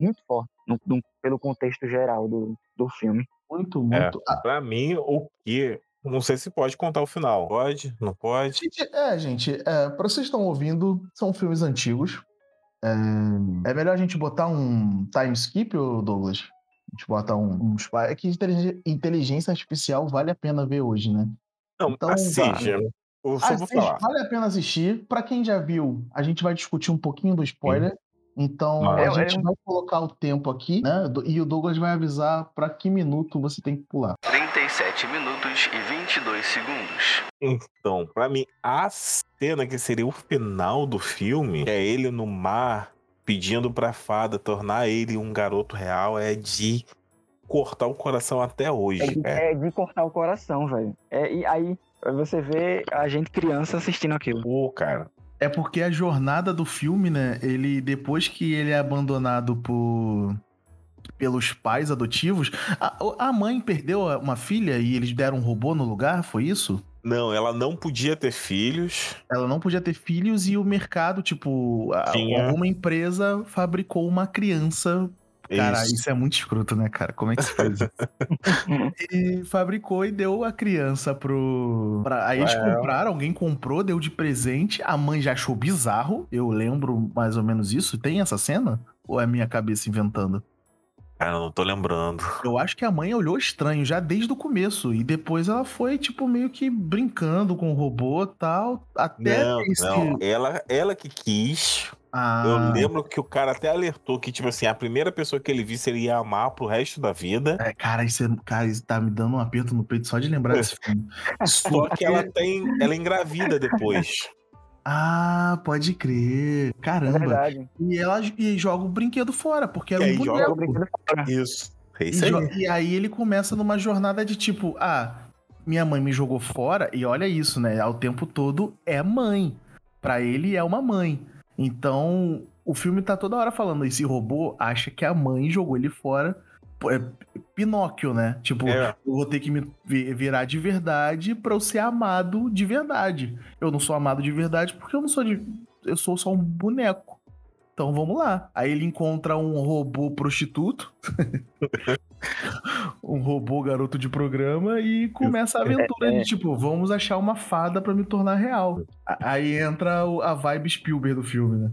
muito forte no, no, pelo contexto geral do, do filme muito muito é, para mim o que não sei se pode contar o final. Pode? Não pode? É, gente, é, para vocês estão ouvindo, são filmes antigos. É, é, melhor a gente botar um time skip, Douglas? A gente bota um, um. É que inteligência artificial vale a pena ver hoje, né? Não, então, assiste. Eu assiste vale a pena assistir. Para quem já viu, a gente vai discutir um pouquinho do spoiler. Sim. Então a gente vai colocar o tempo aqui, né? E o Douglas vai avisar para que minuto você tem que pular. 37 minutos e 22 segundos. Então, para mim, a cena que seria o final do filme, que é ele no mar pedindo pra fada tornar ele um garoto real, é de cortar o coração até hoje. É de, é. é de cortar o coração, velho. É, e aí você vê a gente criança assistindo aquilo. Pô, cara. É porque a jornada do filme, né? Ele, depois que ele é abandonado por pelos pais adotivos, a, a mãe perdeu uma filha e eles deram um robô no lugar, foi isso? Não, ela não podia ter filhos. Ela não podia ter filhos e o mercado, tipo, alguma empresa fabricou uma criança Cara, isso. isso. é muito escroto, né, cara? Como é que se faz isso? e fabricou e deu a criança pro. Pra... Aí eles é. compraram, alguém comprou, deu de presente. A mãe já achou bizarro. Eu lembro mais ou menos isso. Tem essa cena? Ou é minha cabeça inventando? Cara, eu não tô lembrando. Eu acho que a mãe olhou estranho já desde o começo. E depois ela foi, tipo, meio que brincando com o robô e tal. Até não, esse... não. Ela, ela que quis ah. Eu lembro que o cara até alertou que, tipo assim, a primeira pessoa que ele visse ele ia amar pro resto da vida. É, cara, isso, é, cara, isso tá me dando um aperto no peito só de lembrar desse filme. Só que ela tem. Ela engravida depois. Ah, pode crer. Caramba. É e ela e joga o brinquedo fora, porque era um boneco. Joga o brinquedo fora. Isso. É isso e, aí. e aí ele começa numa jornada de tipo, ah, minha mãe me jogou fora, e olha isso, né? Ao tempo todo é mãe. Para ele é uma mãe. Então, o filme tá toda hora falando, esse robô acha que a mãe jogou ele fora. É Pinóquio, né? Tipo, é. eu vou ter que me virar de verdade pra eu ser amado de verdade. Eu não sou amado de verdade porque eu não sou de. Eu sou só um boneco. Então vamos lá. Aí ele encontra um robô prostituto. um robô garoto de programa e começa a aventura de tipo, vamos achar uma fada para me tornar real. Aí entra a vibe Spielberg do filme, né?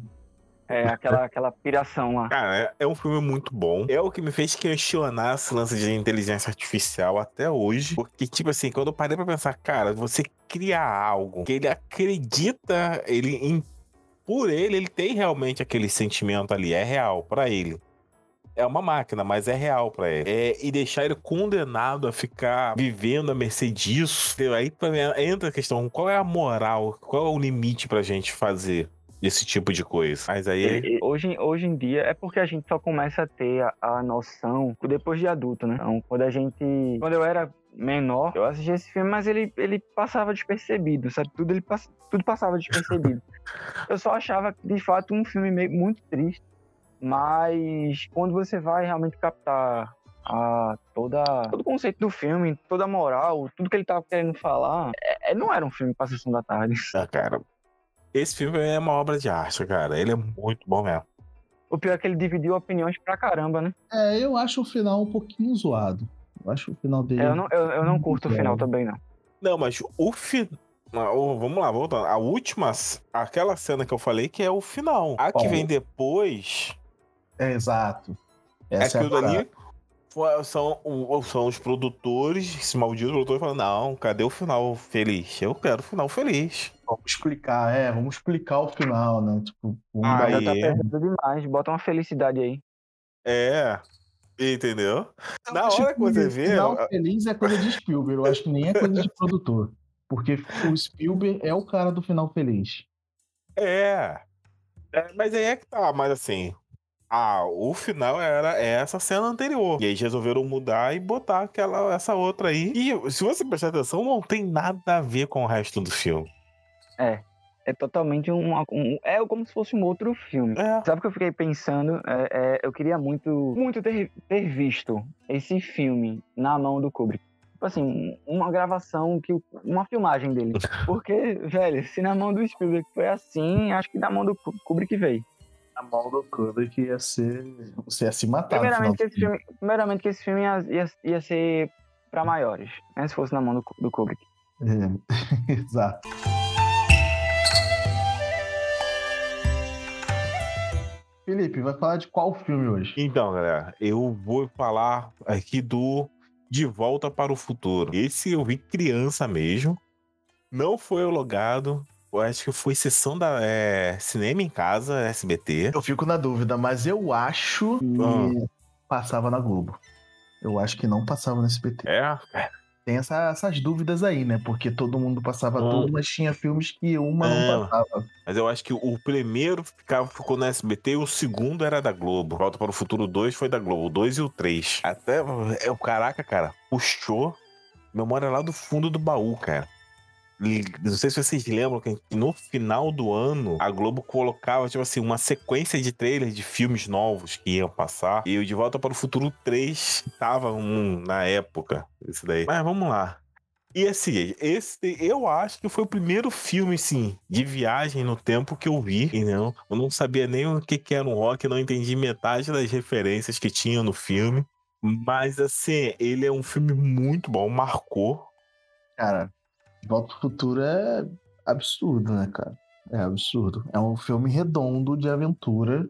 É, aquela, aquela piração lá. Cara, é, é um filme muito bom. É o que me fez questionar esse lance de inteligência artificial até hoje. Porque, tipo assim, quando eu parei pra pensar, cara, você cria algo que ele acredita, ele em- por ele, ele tem realmente aquele sentimento ali, é real pra ele. É uma máquina, mas é real pra ele. É, e deixar ele condenado a ficar vivendo à mercê disso. Aí entra a questão: qual é a moral? Qual é o limite pra gente fazer esse tipo de coisa? Mas aí. Hoje, hoje em dia é porque a gente só começa a ter a, a noção depois de adulto, né? Então, quando a gente. Quando eu era menor, eu assisti esse filme, mas ele, ele passava despercebido, sabe? Tudo, ele, pass- tudo passava despercebido. eu só achava, de fato, um filme meio, muito triste. Mas quando você vai realmente captar a, toda, todo o conceito do filme, toda a moral, tudo que ele tava querendo falar, é- é- não era um filme pra sessão da tarde. Ah, cara. Esse filme é uma obra de arte, cara. Ele é muito bom mesmo. O pior é que ele dividiu opiniões pra caramba, né? É, eu acho o final um pouquinho zoado. Eu acho o final dele. É, eu, não, eu, eu não curto o final também, não. Não, mas o final. Vamos lá, voltando. A última. Aquela cena que eu falei que é o final. A que vem depois. É, exato. É Essa é, aquilo a parada. dali. foi- São, são os produtores, esse maldito produtor, falando: Não, cadê o final feliz? Eu quero o final feliz. Vamos explicar, é, vamos explicar o final, né? Tipo, vamos Ah, tá perdendo demais. Bota uma felicidade aí. É. Entendeu? Na Acho hora que você o vê. Final feliz é coisa de Spielberg, eu acho que nem é coisa de produtor. Porque o Spielberg é o cara do final feliz. É. É, Mas aí é que tá, mas assim. Ah, o final era essa cena anterior. E aí eles resolveram mudar e botar aquela, essa outra aí. E se você prestar atenção, não tem nada a ver com o resto do filme. É totalmente um, um- É como se fosse um outro filme. É. Sabe o que eu fiquei pensando? É, é, eu queria muito, muito ter, ter visto esse filme na mão do Kubrick. Tipo assim, uma gravação, que uma filmagem dele. Porque, velho, se na mão do Spielberg foi assim, acho que na mão do Ku- Kubrick veio. A mão do Kubrick ia ser. Você ia se matar. Primeiramente esse filme, primeiramente que esse filme ia, ia, ia ser pra maiores, né? Se fosse na mão do, do Kubrick. É, exato. Felipe, vai falar de qual filme hoje? Então, galera, eu vou falar aqui do De Volta para o Futuro. Esse eu vi criança mesmo. Não foi homologado. Eu acho que foi sessão da é, Cinema em Casa, SBT. Eu fico na dúvida, mas eu acho que Ah. passava na Globo. Eu acho que não passava no SBT. É, Tem essa- essas dúvidas aí, né? Porque todo mundo passava Ah. tudo, mas tinha filmes que uma não Ah. passava. Mas eu acho que o primeiro ficava, ficou na SBT e o segundo era da Globo. Volta para o Futuro 2 foi da Globo. O 2 e o 3. Até. É, o caraca, cara, puxou memória lá do fundo do baú, cara. Não sei se vocês lembram que no final do ano a Globo colocava, tipo assim, uma sequência de trailers de filmes novos que iam passar. E o De Volta para o Futuro 3 tava um, na época. Isso daí. Mas vamos lá. E assim, esse eu acho que foi o primeiro filme, assim, de viagem no tempo que eu vi. E não, eu não sabia nem o que, que era um rock, não entendi metade das referências que tinha no filme. Mas assim, ele é um filme muito bom, marcou. Cara, Volta pro Futuro é absurdo, né, cara? É absurdo. É um filme redondo de aventura.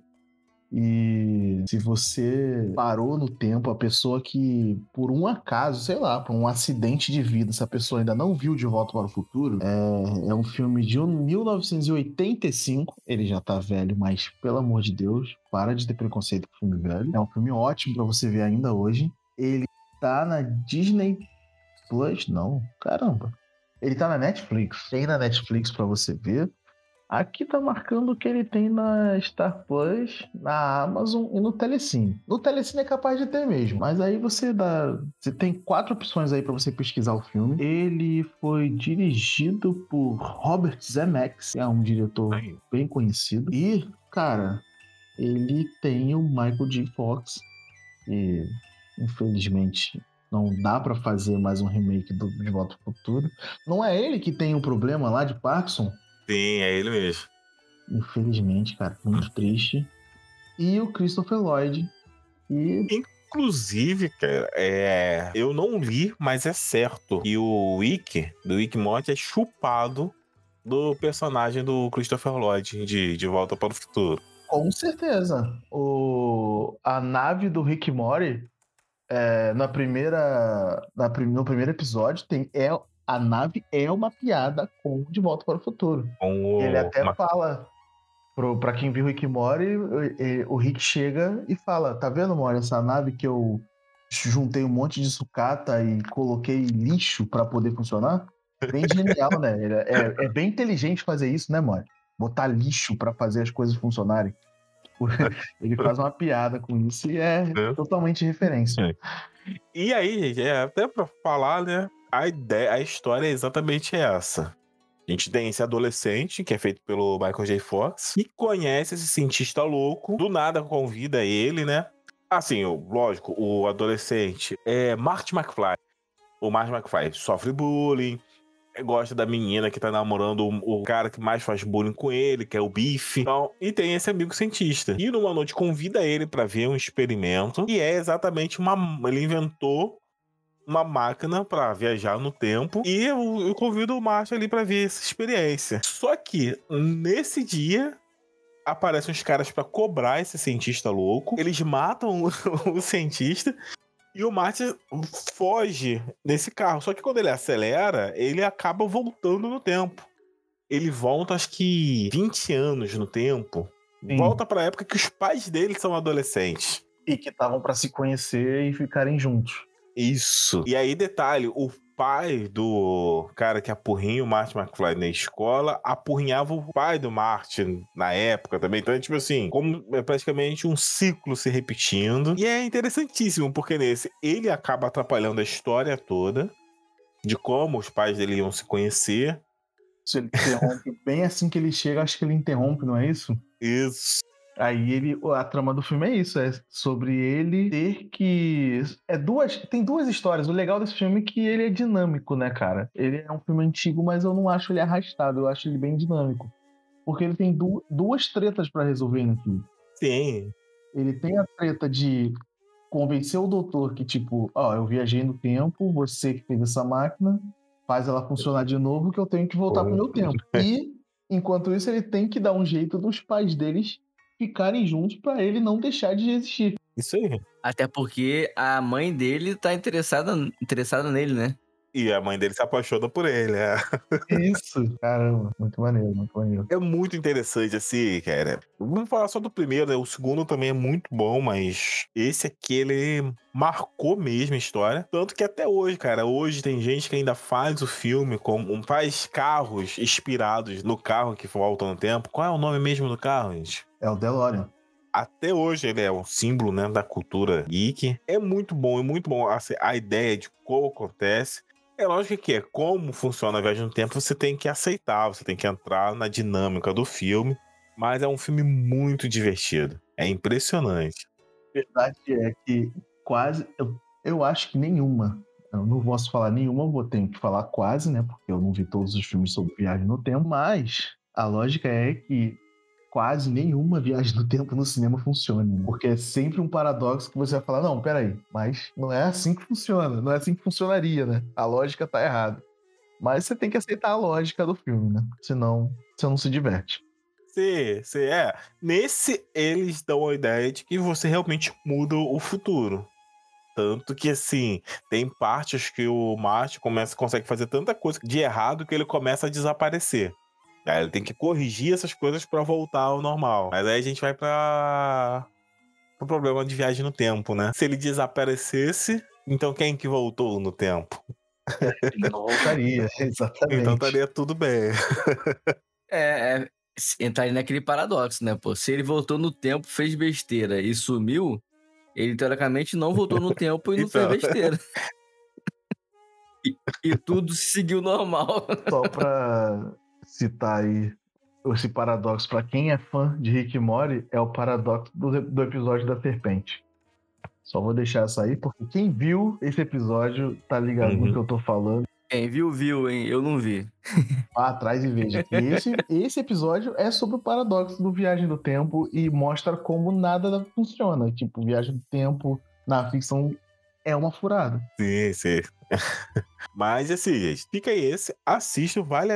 E se você parou no tempo, a pessoa que, por um acaso, sei lá, por um acidente de vida, essa pessoa ainda não viu De Volta para o Futuro, é, é um filme de 1985. Ele já tá velho, mas pelo amor de Deus, para de ter preconceito com filme velho. É um filme ótimo para você ver ainda hoje. Ele tá na Disney Plus? Não, caramba. Ele tá na Netflix. Tem na Netflix pra você ver. Aqui tá marcando que ele tem na Star Plus, na Amazon e no Telecine. No Telecine é capaz de ter mesmo, mas aí você dá, você tem quatro opções aí pra você pesquisar o filme. Ele foi dirigido por Robert Zemeckis, que é um diretor bem conhecido. E, cara, ele tem o Michael J. Fox, e infelizmente não dá pra fazer mais um remake do De Volta ao Futuro. Não é ele que tem o problema lá de Parkinson? Sim, é ele mesmo. Infelizmente, cara, muito triste. E o Christopher Lloyd. E Inclusive, cara, é... eu não li, mas é certo que o Wick, do Wick Morty, é chupado do personagem do Christopher Lloyd de, de Volta para o Futuro. Com certeza. O, a nave do Rick Mori, é, na primeira, na, no primeiro episódio, tem, é, a nave é uma piada com De Volta para o Futuro. O... Ele até uma- fala pro, pra quem viu o Rick Mori, o, Rick chega e fala: Tá vendo, Mori, essa nave que eu juntei um monte de sucata e coloquei lixo pra poder funcionar? Bem genial, né? É, é bem inteligente fazer isso, né, Mori? Botar lixo pra fazer as coisas funcionarem. Ele faz uma piada com isso e é É. totalmente referência. E aí, gente, é até pra falar, né? A ideia, a história é exatamente essa. A gente tem esse adolescente, que é feito pelo Michael J. Fox, que conhece esse cientista louco, do nada convida ele, né? Assim, lógico, o adolescente é Marty McFly. O Marty McFly sofre bullying, gosta da menina que tá namorando o, cara que mais faz bullying com ele, que é o Biff. Então, e tem esse amigo cientista. E numa noite convida ele pra ver um experimento, e é exatamente uma. Ele inventou uma máquina pra viajar no tempo e eu, eu convido o Márcio ali pra ver essa experiência. Só que nesse dia aparecem os caras pra cobrar esse cientista louco. Eles matam o cientista e o Márcio foge nesse carro. Só que quando ele acelera, ele acaba voltando no tempo. Ele volta acho que 20 anos no tempo. Sim. Volta pra época que os pais dele são adolescentes. E que estavam pra se conhecer e ficarem juntos. Isso. E aí, detalhe, o pai do cara que apurrinha o Martin McFly na escola apurrinhava o pai do Martin na época também. Então, é tipo assim, como é praticamente um ciclo se repetindo. E é interessantíssimo, porque nesse ele acaba atrapalhando a história toda de como os pais dele iam se conhecer. Se ele interrompe bem assim que ele chega, acho que ele interrompe, não é isso? Isso. Aí ele, a trama do filme é isso, é sobre ele ter que é duas, tem duas histórias. O legal desse filme é que ele é dinâmico, né, cara? Ele é um filme antigo, mas eu não acho ele arrastado, eu acho ele bem dinâmico. Porque ele tem du- duas tretas pra resolver no filme. Sim. Ele tem a treta de convencer o doutor que tipo, ó, eu viajei no tempo, você que fez essa máquina, faz ela funcionar de novo que eu tenho que voltar pro meu tempo. E enquanto isso ele tem que dar um jeito dos pais deles ficarem juntos pra ele não deixar de existir. Isso aí. Até porque a mãe dele tá interessada, interessada nele, né? E a mãe dele se apaixona por ele. É. Isso. Caramba, muito maneiro, muito maneiro. É muito interessante, assim, cara. Vamos falar só do primeiro, né? O segundo também é muito bom, mas esse aqui, ele marcou mesmo a história. Tanto que até hoje, cara, hoje tem gente que ainda faz o filme, como faz carros inspirados no carro que volta no tempo. Qual é o nome mesmo do carro, gente? É o DeLorean. Até hoje ele é um símbolo, né, da cultura geek. É muito bom, é muito bom assim, a ideia de como acontece. É lógico que é como funciona a viagem no tempo, você tem que aceitar, você tem que entrar na dinâmica do filme. Mas é um filme muito divertido. É impressionante. verdade é que quase. Eu, eu acho que nenhuma. Eu não posso falar nenhuma, vou ter que falar quase, né? Porque eu não vi todos os filmes sobre viagem no tempo. Mas a lógica é que quase nenhuma viagem no tempo no cinema funcione. né? Porque é sempre um paradoxo que você vai falar: não, peraí, mas não é assim que funciona. Não é assim que funcionaria, né? A lógica tá errada. Mas você tem que aceitar a lógica do filme, né? Senão você não se diverte. Você, você é. Nesse, eles dão a ideia de que você realmente muda o futuro. Tanto que, assim, tem partes que o Marte começa, consegue fazer tanta coisa de errado que ele começa a desaparecer. Aí ele tem que corrigir essas coisas pra voltar ao normal. Mas aí a gente vai pra. pro problema de viagem no tempo, né? Se ele desaparecesse, então quem que voltou no tempo? Ele não voltaria, exatamente. Então estaria tudo bem. É, é entraria naquele paradoxo, né, pô? Se ele voltou no tempo, fez besteira e sumiu, ele teoricamente não voltou no tempo e não Então. fez besteira. E, e tudo seguiu normal. Só pra citar aí esse paradoxo, pra quem é fã de Rick e Morty, é o paradoxo do, do episódio da serpente. Só vou deixar essa aí, porque quem viu esse episódio tá ligado Uhum. no que eu tô falando. Quem viu, viu, hein? Eu não vi. Vá atrás e veja. Esse, esse episódio é sobre o paradoxo do Viagem do Tempo e mostra como nada funciona. Tipo, Viagem do Tempo na ficção é uma furada. Sim, sim. Mas assim, gente, fica aí esse, assista, vale,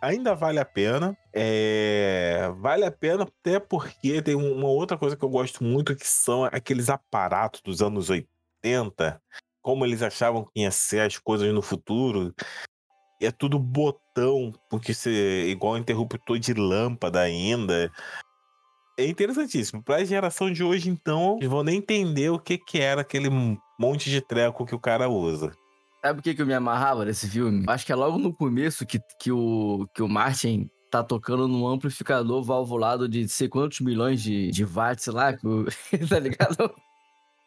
ainda vale a pena. É, vale a pena até porque tem um- uma outra coisa que eu gosto muito que são aqueles aparatos dos anos 80, como eles achavam que ia ser as coisas no futuro. É tudo botão, porque você igual interruptor de lâmpada ainda. É interessantíssimo. Pra geração de hoje, então, eles vão nem entender o que, que era aquele monte de treco que o cara usa. Sabe o que, que eu me amarrava nesse filme? Acho que é logo no começo que, que, o, que o Martin tá tocando num amplificador valvulado de sei quantos milhões de, de watts lá, que o- tá ligado?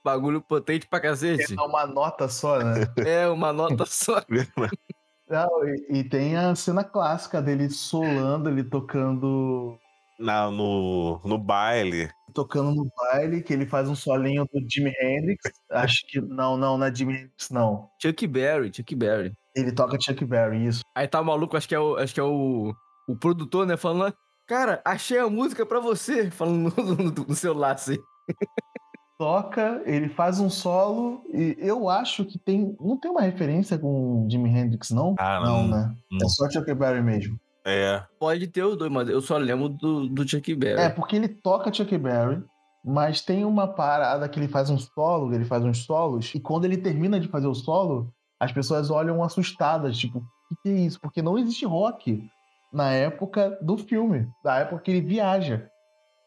Bagulho potente pra cacete. É uma nota só, né? É, uma nota só. Não, e, e tem a cena clássica dele solando, ele tocando Na, no, no baile. tocando no baile, que ele faz um solinho do Jimi Hendrix. Acho que. Não, não, não é Jimi Hendrix, não. Chuck Berry, Chuck Berry. Ele toca Chuck Berry, isso. Aí tá o maluco, acho que é o, acho que é o, o produtor, né? Falando, cara, achei a música pra você. Falando no, no- no celular, assim. Toca, ele faz um solo, e eu acho que tem. Não tem uma referência com Jimi Hendrix, não? Ah, não, não. né? É Não. só Chuck Berry mesmo. É. Pode ter os dois, mas eu só lembro do, do Chuck Berry. É, porque ele toca Chuck Berry, mas tem uma parada que ele faz um solo, ele faz uns solos, e quando ele termina de fazer o solo, as pessoas olham assustadas, tipo, o que, que é isso? Porque não existe rock na época do filme, da época que ele viaja.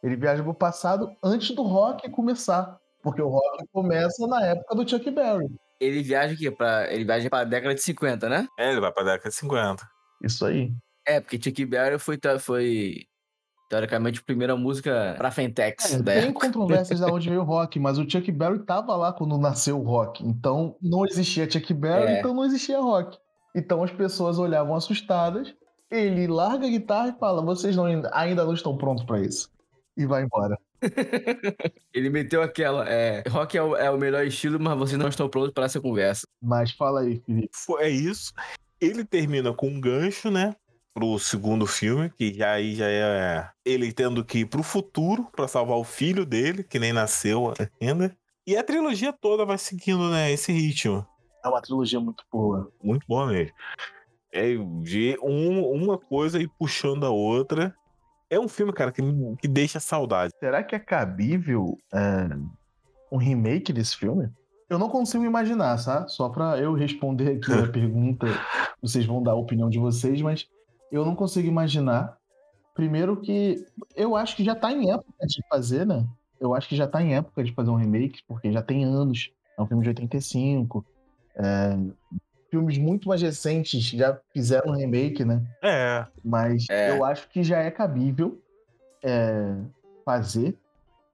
Ele viaja pro passado antes do rock começar. Porque o rock começa na época do Chuck Berry. Ele viaja aqui pra. Ele viaja pra década de 50, né? É, ele vai pra década de 50. Isso aí. É, porque Chuck Berry foi, te- foi teoricamente a primeira música pra Fentex É, da tem época. controvérsias da onde veio o rock, mas o Chuck Berry tava lá quando nasceu o rock. Então não existia Chuck Berry, É. então não existia rock. Então as pessoas olhavam assustadas, ele larga a guitarra e fala: vocês não, ainda não estão prontos pra isso. E vai embora. Ele meteu aquela. É, rock é o, é o melhor estilo, mas vocês não estão prontos para essa conversa. Mas fala aí, Felipe. É isso. Ele termina com um gancho, né? Pro segundo filme, que já aí já é ele tendo que ir pro futuro pra salvar o filho dele, que nem nasceu ainda. E a trilogia toda vai seguindo, né, esse ritmo. É uma trilogia muito boa. Muito boa mesmo. É de um- uma coisa e puxando a outra. É um filme, cara, que, que deixa saudade. Será que é cabível é, um remake desse filme? Eu não consigo imaginar, sabe? Só pra eu responder aqui a pergunta, vocês vão dar a opinião de vocês, mas eu não consigo imaginar. Primeiro que eu acho que já tá em época de fazer, né? Eu acho que já tá em época de fazer um remake, porque já tem anos. É um filme de 85. é, filmes muito mais recentes já fizeram um remake, né? É. Mas É. eu acho que já é cabível é, fazer.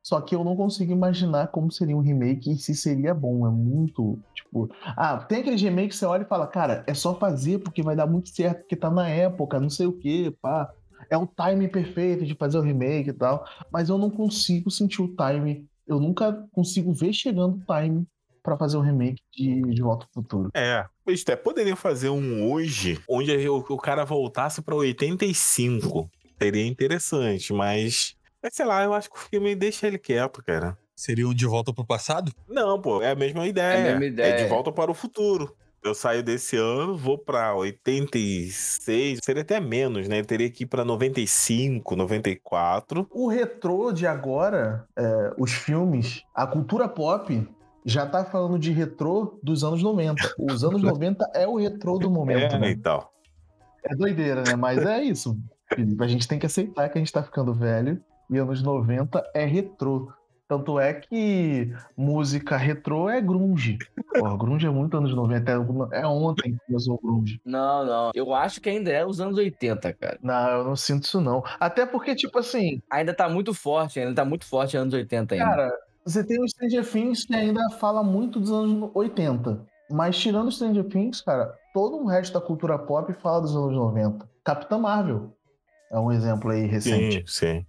Só que eu não consigo imaginar como seria um remake e se seria bom. É muito. Tipo. Ah, tem aqueles remakes que você olha e fala, cara, é só fazer porque vai dar muito certo, porque tá na época, não sei o quê, pá. É o time perfeito de fazer o remake e tal. Mas eu não consigo sentir o time. Eu nunca consigo ver chegando o time pra fazer um remake de, de Volta ao Futuro. É. Eles até poderiam fazer um hoje, onde o, o cara voltasse pra 85. Seria interessante, mas. Mas sei lá, eu acho que o filme deixa ele quieto, cara. Seria um de volta pro passado? Não, pô, é a mesma ideia. É a mesma ideia. de volta para o futuro. Eu saio desse ano, vou pra 86, seria até menos, né? Eu teria que ir pra 95, 94. O retrô de agora, é, os filmes, a cultura pop já tá falando de retrô dos anos 90. Os anos 90 é o retrô do momento, é, né? então. É doideira, né? Mas é isso. Felipe. A gente tem que aceitar que a gente tá ficando velho e anos 90 é retrô. Tanto é que música retrô é grunge. Pô, grunge é muito anos 90. É é ontem que começou o grunge. Não, não. Eu acho que ainda é os anos 80, cara. Não, eu não sinto isso não. Até porque, tipo assim, Ainda tá muito forte, ainda tá muito forte anos 80 ainda. Cara, você tem o Stranger Things que ainda fala muito dos anos 80. Mas tirando o Stranger Things, cara, todo o resto da cultura pop fala dos anos 90. Capitã Marvel é um exemplo aí recente. Sim, sim.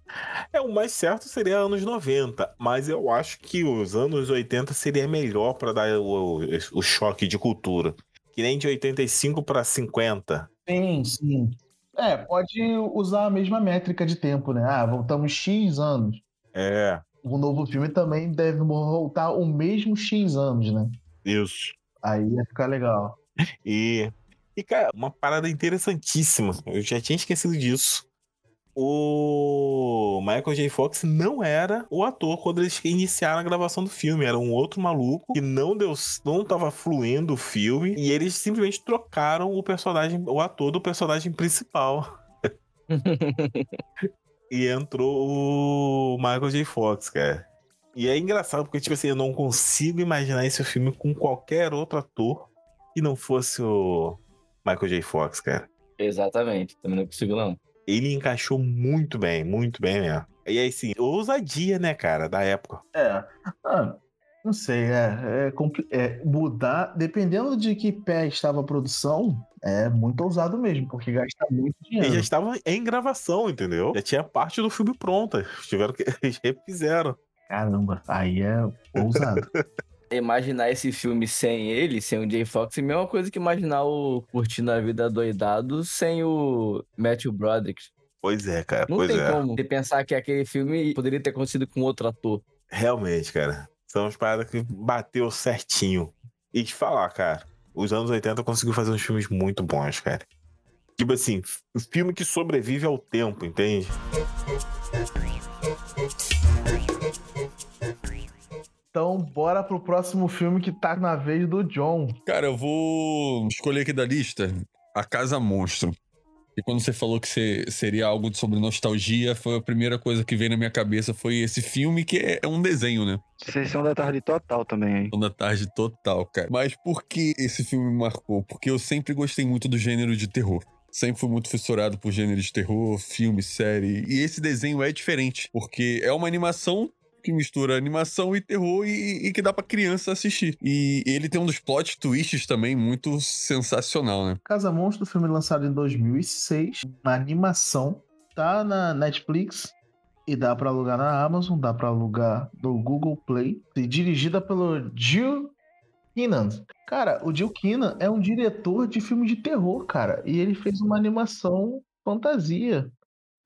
É, o mais certo seria anos 90, mas eu acho que os anos 80 seria melhor pra dar o, o, choque de cultura. Que nem de 85 pra 50. Sim, sim. É, pode usar a mesma métrica de tempo, né? Ah, voltamos X anos. É, O novo filme também deve voltar o mesmo X anos, né? Isso. Aí ia ficar legal. E, e, cara, uma parada interessantíssima. Eu já tinha esquecido disso. O Michael J. Fox não era o ator quando eles iniciaram a gravação do filme. Era um outro maluco que não deu, não tava fluindo o filme. E eles simplesmente trocaram o personagem, o ator do personagem principal. e entrou o Michael J. Fox, cara. E é engraçado porque, tipo assim, eu não consigo imaginar esse filme com qualquer outro ator que não fosse o Michael J. Fox, cara. Exatamente, também não consigo não. Ele encaixou muito bem, muito bem mesmo. E aí, sim, ousadia, né, cara, da época. É. Ah, não sei, é, é, é, Mudar, dependendo de que pé estava a produção, é muito ousado mesmo, porque gasta muito E dinheiro. já estava em gravação, entendeu? Já tinha parte do filme pronta. Tiveram que. Eles refizeram. Caramba, aí é ousado. Imaginar esse filme sem ele, sem o Jay Fox, é a mesma coisa que imaginar o Curtindo a Vida Doidado sem o Matthew Broderick. Pois é, cara. Não pois tem é. como você pensar que aquele filme poderia ter acontecido com outro ator. Realmente, cara. São as paradas que bateu certinho. E te falar, cara, os anos 80 conseguiu fazer uns filmes muito bons, cara. Tipo assim, um filme que sobrevive ao tempo, entende? Então, bora pro próximo filme que tá na vez do John. Cara, eu vou escolher aqui da lista A Casa Monstro. E quando você falou que você- seria algo sobre nostalgia, foi a primeira coisa que veio na minha cabeça foi esse filme que é é um desenho, né? Sessão da tarde total também aí. Sessão da tarde total, cara. Mas por que esse filme me marcou? Porque eu sempre gostei muito do gênero de terror. Sempre fui muito fissurado por gênero de terror, filme, série. E esse desenho é diferente, porque é uma animação que mistura animação e terror e, e que dá pra criança assistir. E ele tem um dos plot twists também muito sensacional, né? Casa Monstro, filme lançado em 2006, na animação, tá na Netflix e dá pra alugar na Amazon, dá pra alugar no Google Play, e dirigida pelo Jill Keenan. Cara, o Jill Keenan é um diretor de filme de terror, cara, e ele fez uma animação fantasia.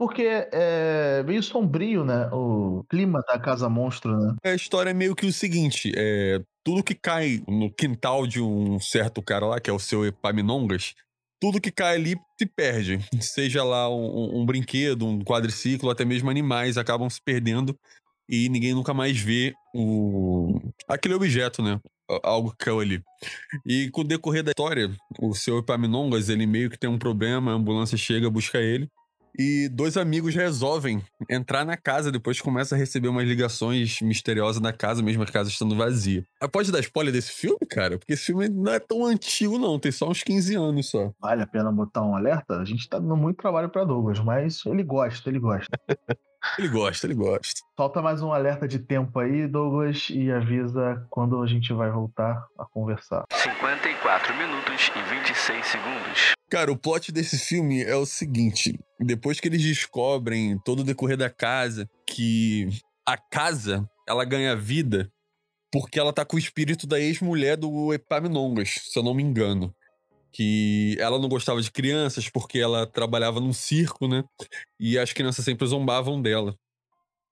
Porque é meio sombrio, né? O clima da Casa Monstro, né? A história é meio que o seguinte: é, tudo que cai no quintal de um certo cara lá, que é o seu Epaminongas, tudo que cai ali se perde. Seja lá um, um brinquedo, um quadriciclo, até mesmo animais acabam se perdendo e ninguém nunca mais vê o aquele objeto, né? Algo que caiu ali. E com o decorrer da história, o seu Epaminongas, ele meio que tem um problema, a ambulância chega, busca ele. E dois amigos resolvem entrar na casa, depois começa a receber umas ligações misteriosas na casa, mesmo a casa estando vazia. Pode dar spoiler desse filme, cara? Porque esse filme não é tão antigo, não. Tem só uns 15 anos só. Vale a pena botar um alerta? A gente tá dando muito trabalho pra Douglas, mas ele gosta, ele gosta. Ele gosta, ele gosta. Solta mais um alerta de tempo aí, Douglas, e avisa quando a gente vai voltar a conversar. 54 minutos e 26 segundos. Cara, o plot desse filme é o seguinte: depois que eles descobrem todo o decorrer da casa que a casa ela ganha vida porque ela tá com o espírito da ex-mulher do Epaminongas, se eu não me engano. Que ela não gostava de crianças porque ela trabalhava num circo, né? E as crianças sempre zombavam dela.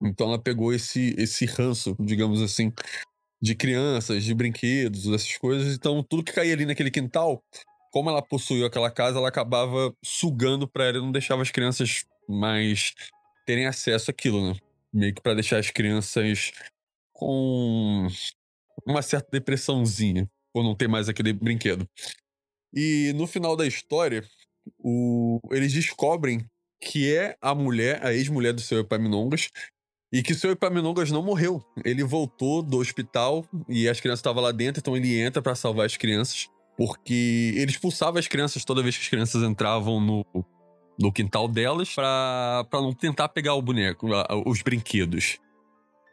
Então ela pegou esse, esse ranço, digamos assim, de crianças, de brinquedos, dessas coisas. Então tudo que caía ali naquele quintal, como ela possuiu aquela casa, ela acabava sugando pra ela e não deixava as crianças mais terem acesso àquilo, né? Meio que pra deixar as crianças com uma certa depressãozinha, por não ter mais aquele brinquedo. E no final da história, o- eles descobrem que é a mulher, a ex-mulher do seu Epaminongas, e que seu Epaminongas não morreu. Ele voltou do hospital e as crianças estavam lá dentro, então ele entra pra salvar as crianças, porque ele expulsava as crianças toda vez que as crianças entravam no, no quintal delas pra não tentar pegar o boneco, os brinquedos.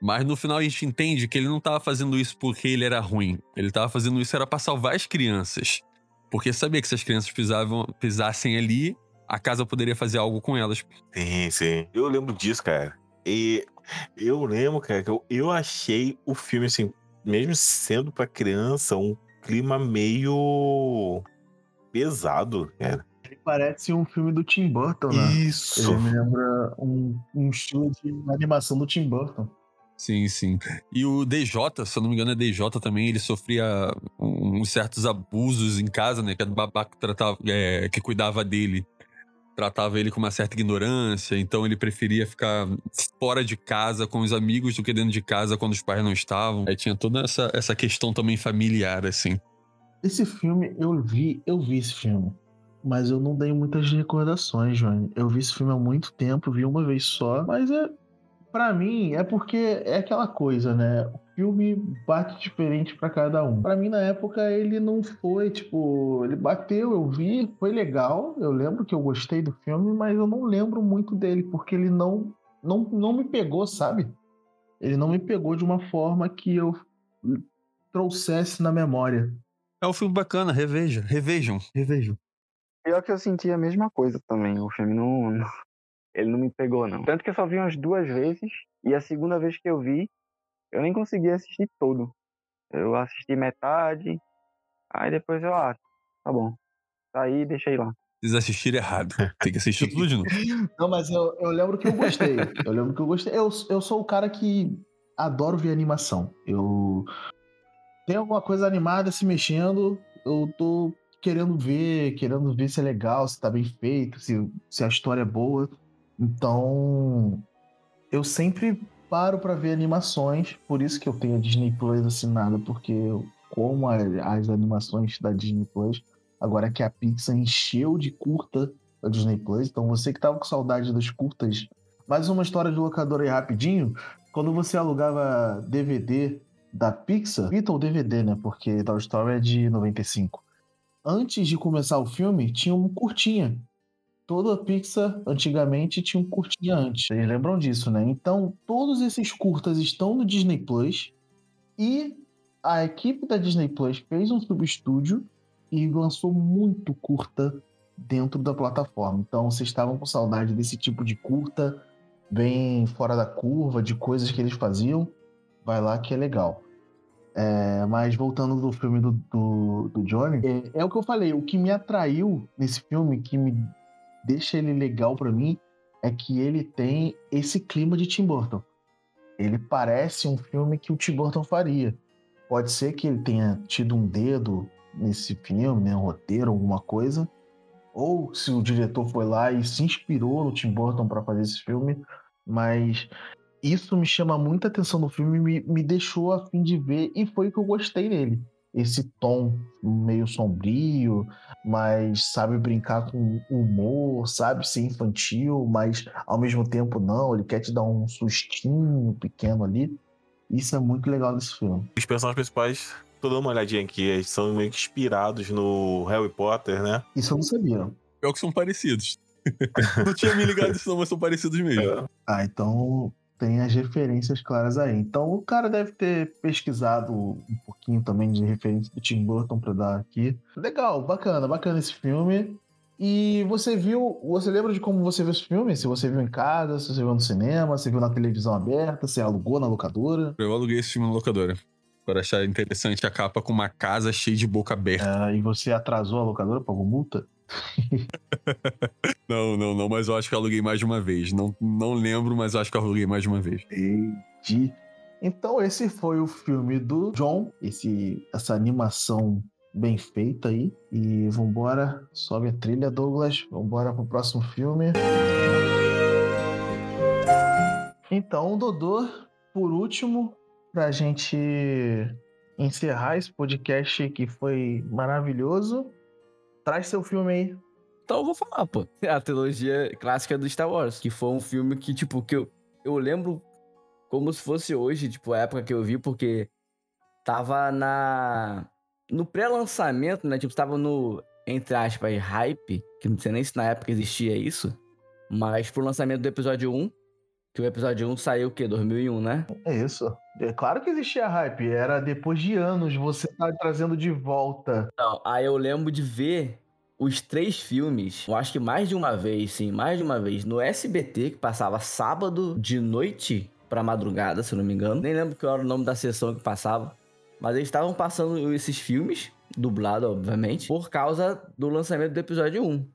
Mas no final a gente entende que ele não tava fazendo isso porque ele era ruim. Ele tava fazendo isso era pra salvar as crianças. Porque sabia que se as crianças pisavam, pisassem ali, a casa poderia fazer algo com elas. Sim, sim. Eu lembro disso, cara. E eu lembro, cara, que eu, eu achei o filme, assim, mesmo sendo pra criança, um clima meio pesado, cara. Ele parece um filme do Tim Burton, né? Isso. Ele me lembra um, um estilo de animação do Tim Burton. Sim, sim. E o DJ, se eu não me engano, é DJ também, ele sofria uns certos abusos em casa, né? Que a babá que, tratava, é, que cuidava dele tratava ele com uma certa ignorância, então ele preferia ficar fora de casa com os amigos do que dentro de casa quando os pais não estavam. Aí tinha toda essa, essa questão também familiar, assim. Esse filme, eu vi, eu vi esse filme. Mas eu não dei muitas recordações, Johnny. Eu vi esse filme há muito tempo, vi uma vez só, mas é para mim é porque é aquela coisa, né? O filme bate diferente para cada um. Para mim na época ele não foi, tipo, ele bateu, eu vi, foi legal. Eu lembro que eu gostei do filme, mas eu não lembro muito dele porque ele não não, não me pegou, sabe? Ele não me pegou de uma forma que eu trouxesse na memória. É um filme bacana, reveja, revejam, revejam. Pior que eu senti a mesma coisa também. O filme não, ele não me pegou, não. Tanto que eu só vi umas duas vezes, e a segunda vez que eu vi, eu nem consegui assistir todo. Eu assisti metade, aí depois eu, ah, tá bom. Tá aí, deixei lá. Vocês assistiram errado. Tem que assistir tudo de novo. Não, mas eu, eu lembro que eu gostei. Eu lembro que eu gostei. Eu, eu sou o cara que adoro ver animação. Eu. Tem alguma coisa animada se mexendo, eu tô querendo ver, querendo ver se é legal, se tá bem feito, se, se a história é boa. Então, eu sempre paro para ver animações, por isso que eu tenho a Disney Plus assinada, porque eu, como as animações da Disney Plus, agora que a Pixar encheu de curta a Disney Plus, então você que tava com saudade das curtas, mais uma história de locadora aí rapidinho, quando você alugava DVD da Pixar, fita ou DVD, né, porque Toy Story é de 95. Antes de começar o filme, tinha um curtinha Toda Pixar antigamente tinha um curtinha antes. Vocês lembram disso, né? Então, todos esses curtas estão no Disney Plus e a equipe da Disney Plus fez um substúdio e lançou muito curta dentro da plataforma. Então, vocês estavam com saudade desse tipo de curta, bem fora da curva, de coisas que eles faziam, vai lá que é legal. É, mas voltando do filme do, do, do Johnny, é, é, o que eu falei, o que me atraiu nesse filme, que me deixa ele legal para mim é que ele tem esse clima de Tim Burton. Ele parece um filme que o Tim Burton faria. Pode ser que ele tenha tido um dedo nesse filme, né, um roteiro, alguma coisa, ou se o diretor foi lá e se inspirou no Tim Burton para fazer esse filme, mas isso me chama muita atenção no filme, me, me deixou a fim de ver e foi o que eu gostei nele esse tom meio sombrio, mas sabe brincar com humor, sabe ser infantil, mas ao mesmo tempo não, ele quer te dar um sustinho pequeno ali. Isso é muito legal desse filme. Os personagens principais, tô dando uma olhadinha aqui, eles são meio que inspirados no Harry Potter, né? Isso eu não sabia. Pior que são parecidos. não tinha me ligado isso não, mas são parecidos mesmo. É. Ah, então tem as referências claras aí. Então o cara deve ter pesquisado um pouquinho também de referência do Tim Burton para dar aqui. Legal, bacana, bacana esse filme. E você viu, você lembra de como você viu esse filme? Se você viu em casa, se você viu no cinema, se viu na televisão aberta, se alugou na locadora? Eu aluguei esse filme na locadora. Para achar interessante a capa com uma casa cheia de boca aberta. É, e você atrasou a locadora, pagou multa? não, não, não, mas eu acho que eu aluguei mais de uma vez. Não, não lembro, mas eu acho que eu aluguei mais de uma vez. Entendi. Então esse foi o filme do John, esse, essa animação bem feita aí. E vambora, sobe a trilha, Douglas. Vambora pro próximo filme. Então, Dodô, por último, pra gente encerrar esse podcast que foi maravilhoso, Traz seu filme aí. Então eu vou falar, pô. A trilogia clássica do Star Wars, que foi um filme que, tipo, que eu, eu lembro como se fosse hoje, tipo, a época que eu vi, porque tava na. No pré-lançamento, né? Tipo, tava no, entre aspas, hype, que não sei nem se na época existia isso, mas pro lançamento do episódio 1, que o episódio 1 saiu o quê? 2001, né? É isso. É claro que existia hype. Era depois de anos você tá trazendo de volta. Não, aí eu lembro de ver os três filmes, eu acho que mais de uma vez, sim, mais de uma vez, no SBT, que passava sábado de noite pra madrugada, se eu não me engano. Nem lembro qual era o nome da sessão que passava. Mas eles estavam passando esses filmes, dublado, obviamente, por causa do lançamento do episódio 1.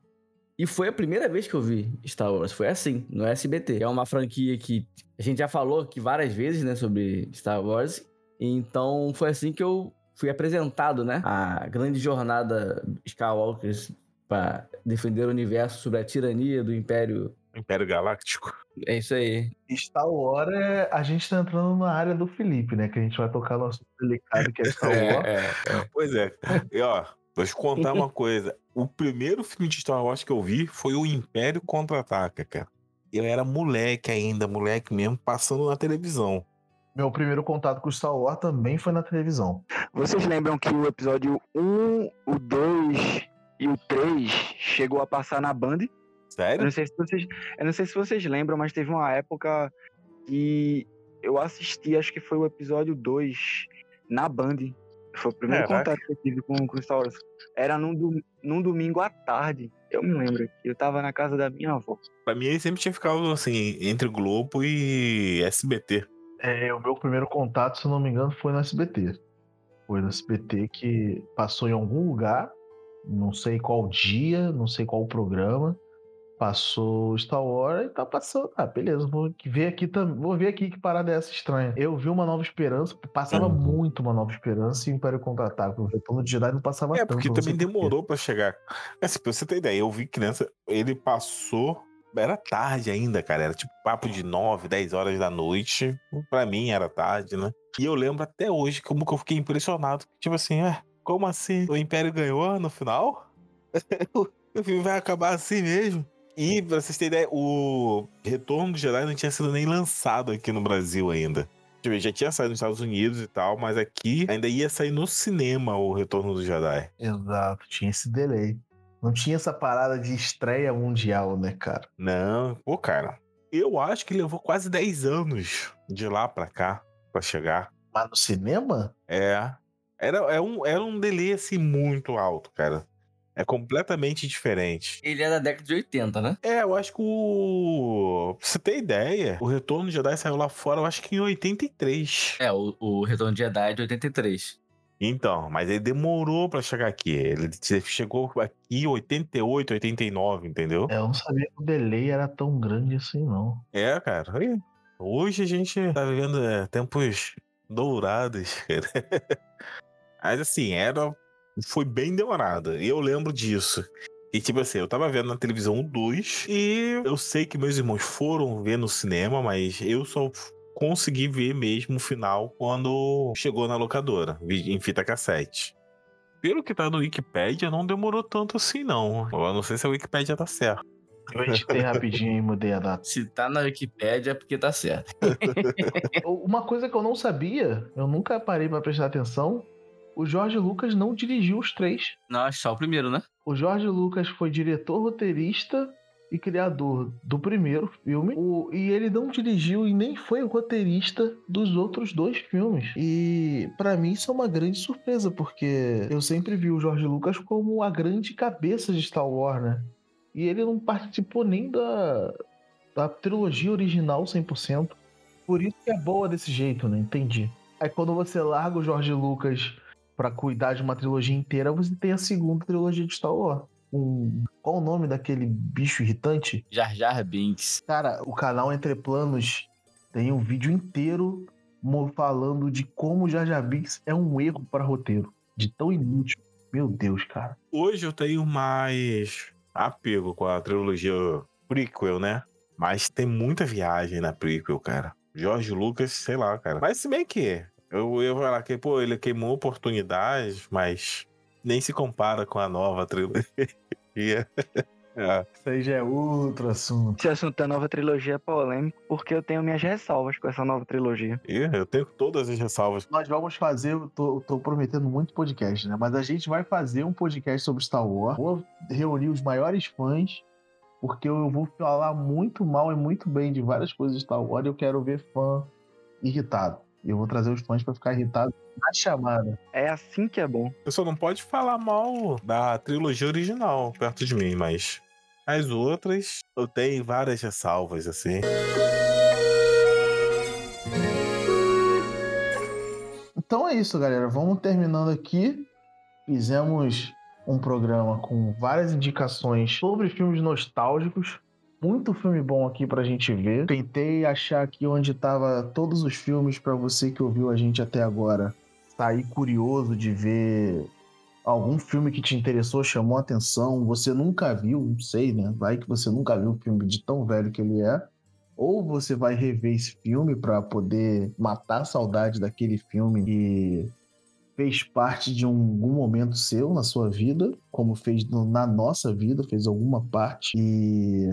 E foi a primeira vez que eu vi Star Wars. Foi assim, no SBT. É uma franquia que a gente já falou aqui várias vezes, né, sobre Star Wars. Então foi assim que eu fui apresentado, né? A grande jornada Skywalker para defender o universo sobre a tirania do Império. Império Galáctico. É isso aí. Star Wars, a gente tá entrando na área do Felipe, né? Que a gente vai tocar no assunto delicado que é Star Wars. É, é, é. Pois é. E ó, vou te contar uma coisa. O primeiro filme de Star Wars que eu vi foi o Império Contra-Ataca, cara. Eu era moleque ainda, moleque mesmo, passando na televisão. Meu primeiro contato com Star Wars também foi na televisão. Vocês lembram que o episódio 1, o 2 e o 3 chegou a passar na Band? Eu Sério? não sei se vocês, eu não sei se vocês lembram, mas teve uma época que eu assisti, acho que foi o episódio 2 na Band. Foi o primeiro Caraca. contato que eu tive com, com Star Wars. Era num, dom- num domingo à tarde. Eu me lembro. Eu tava na casa da minha avó. Pra mim, ele sempre tinha ficado assim, entre Globo e SBT. É, o meu primeiro contato, se eu não me engano, foi no SBT. Foi no SBT que passou em algum lugar, não sei qual dia, não sei qual programa. Passou Star Wars e tá passando. Ah, beleza, vou ver aqui também. Vou ver aqui que parada é essa estranha. Eu vi uma nova esperança, passava Uhum. muito uma nova esperança e Império Contra-Ataque. O Retorno de Jedi não passava É, tanto. porque não sei também demorou pra chegar. Assim, pra você ter ideia, eu vi criança, ele passou. Era tarde ainda, cara. Era tipo papo de 9, 10 horas da noite. Pra mim era tarde, né? E eu lembro até hoje como que eu fiquei impressionado. Tipo assim, é, como assim? O Império ganhou no final? o filme vai acabar assim mesmo? E pra vocês terem ideia, o Retorno do Jedi não tinha sido nem lançado aqui no Brasil ainda. Tipo, já tinha saído nos Estados Unidos e tal, mas aqui ainda ia sair no cinema o Retorno do Jedi. Exato, tinha esse delay. Não tinha essa parada de estreia mundial, né, cara? Não, pô, cara. Eu acho que levou quase 10 anos de lá pra cá pra chegar. Mas no cinema? É. Era, é um, era um delay assim muito alto, cara. É completamente diferente. Ele é da década de 80, né? É, eu acho que o. Pra você ter ideia, o Retorno de Jedi saiu lá fora, eu acho que em 83. É, o, o Retorno de Jedi é de 83. Então, mas ele demorou pra chegar aqui. Ele chegou aqui em 88, 89, entendeu? É, eu não sabia que o delay era tão grande assim, não. É, cara. Hoje a gente tá vivendo é, tempos dourados, cara. Mas assim, era. Foi bem demorado. E eu lembro disso. E tipo assim, eu tava vendo na televisão o 2 e eu sei que meus irmãos foram ver no cinema, mas eu só consegui ver mesmo o final quando chegou na locadora, vi- em fita cassete. Pelo que tá no Wikipedia, não demorou tanto assim, não. Eu não sei se a Wikipedia tá certa. Eu editei rapidinho e mudei a data. Se tá na Wikipédia é porque tá certo. Uma coisa que eu não sabia, eu nunca parei pra prestar atenção, o Jorge Lucas não dirigiu os três. Não, só o primeiro, né? O Jorge Lucas foi diretor, roteirista e criador do primeiro filme. O- e ele não dirigiu e nem foi o roteirista dos outros dois filmes. E pra mim isso é uma grande surpresa, porque eu sempre vi o Jorge Lucas como a grande cabeça de Star Wars, né? E ele não participou nem da, da trilogia original 100%. Por isso que é boa desse jeito, né? Entendi. Aí quando você larga o Jorge Lucas pra cuidar de uma trilogia inteira, você tem a segunda trilogia de Star Wars. Um... Qual o nome daquele bicho irritante? Jar Jar Binks. Cara, o canal Entre Planos tem um vídeo inteiro mo- falando de como Jar Jar Binks é um erro para roteiro. De tão inútil. Meu Deus, cara. Hoje eu tenho mais apego com a trilogia prequel, né? Mas tem muita viagem na prequel, cara. Jorge Lucas, sei lá, cara. Mas se bem que eu eu vou falar que, pô, ele queimou oportunidades, mas nem se compara com a nova trilogia. É. Isso aí já é outro assunto. Esse assunto da nova trilogia é polêmico, porque eu tenho minhas ressalvas com essa nova trilogia. Eu tenho todas as ressalvas. Nós vamos fazer, eu tô, tô prometendo muito podcast, né? Mas a gente vai fazer um podcast sobre Star Wars. Vou reunir os maiores fãs, porque eu vou falar muito mal e muito bem de várias coisas de Star Wars e eu quero ver fã irritado. E eu vou trazer os fãs pra ficar irritado na chamada. É assim que é bom. Você só não pode falar mal da trilogia original perto de mim, mas as outras eu tenho várias ressalvas, assim. Então é isso, galera. Vamos terminando aqui. Fizemos um programa com várias indicações sobre filmes nostálgicos. Muito filme bom aqui pra gente ver. Tentei achar aqui onde tava todos os filmes para você que ouviu a gente até agora. Sair curioso de ver algum filme que te interessou, chamou atenção, você nunca viu, não sei, né? Vai que você nunca viu o filme de tão velho que ele é. Ou você vai rever esse filme para poder matar a saudade daquele filme que fez parte de um, algum momento seu na sua vida, como fez na nossa vida, fez alguma parte. E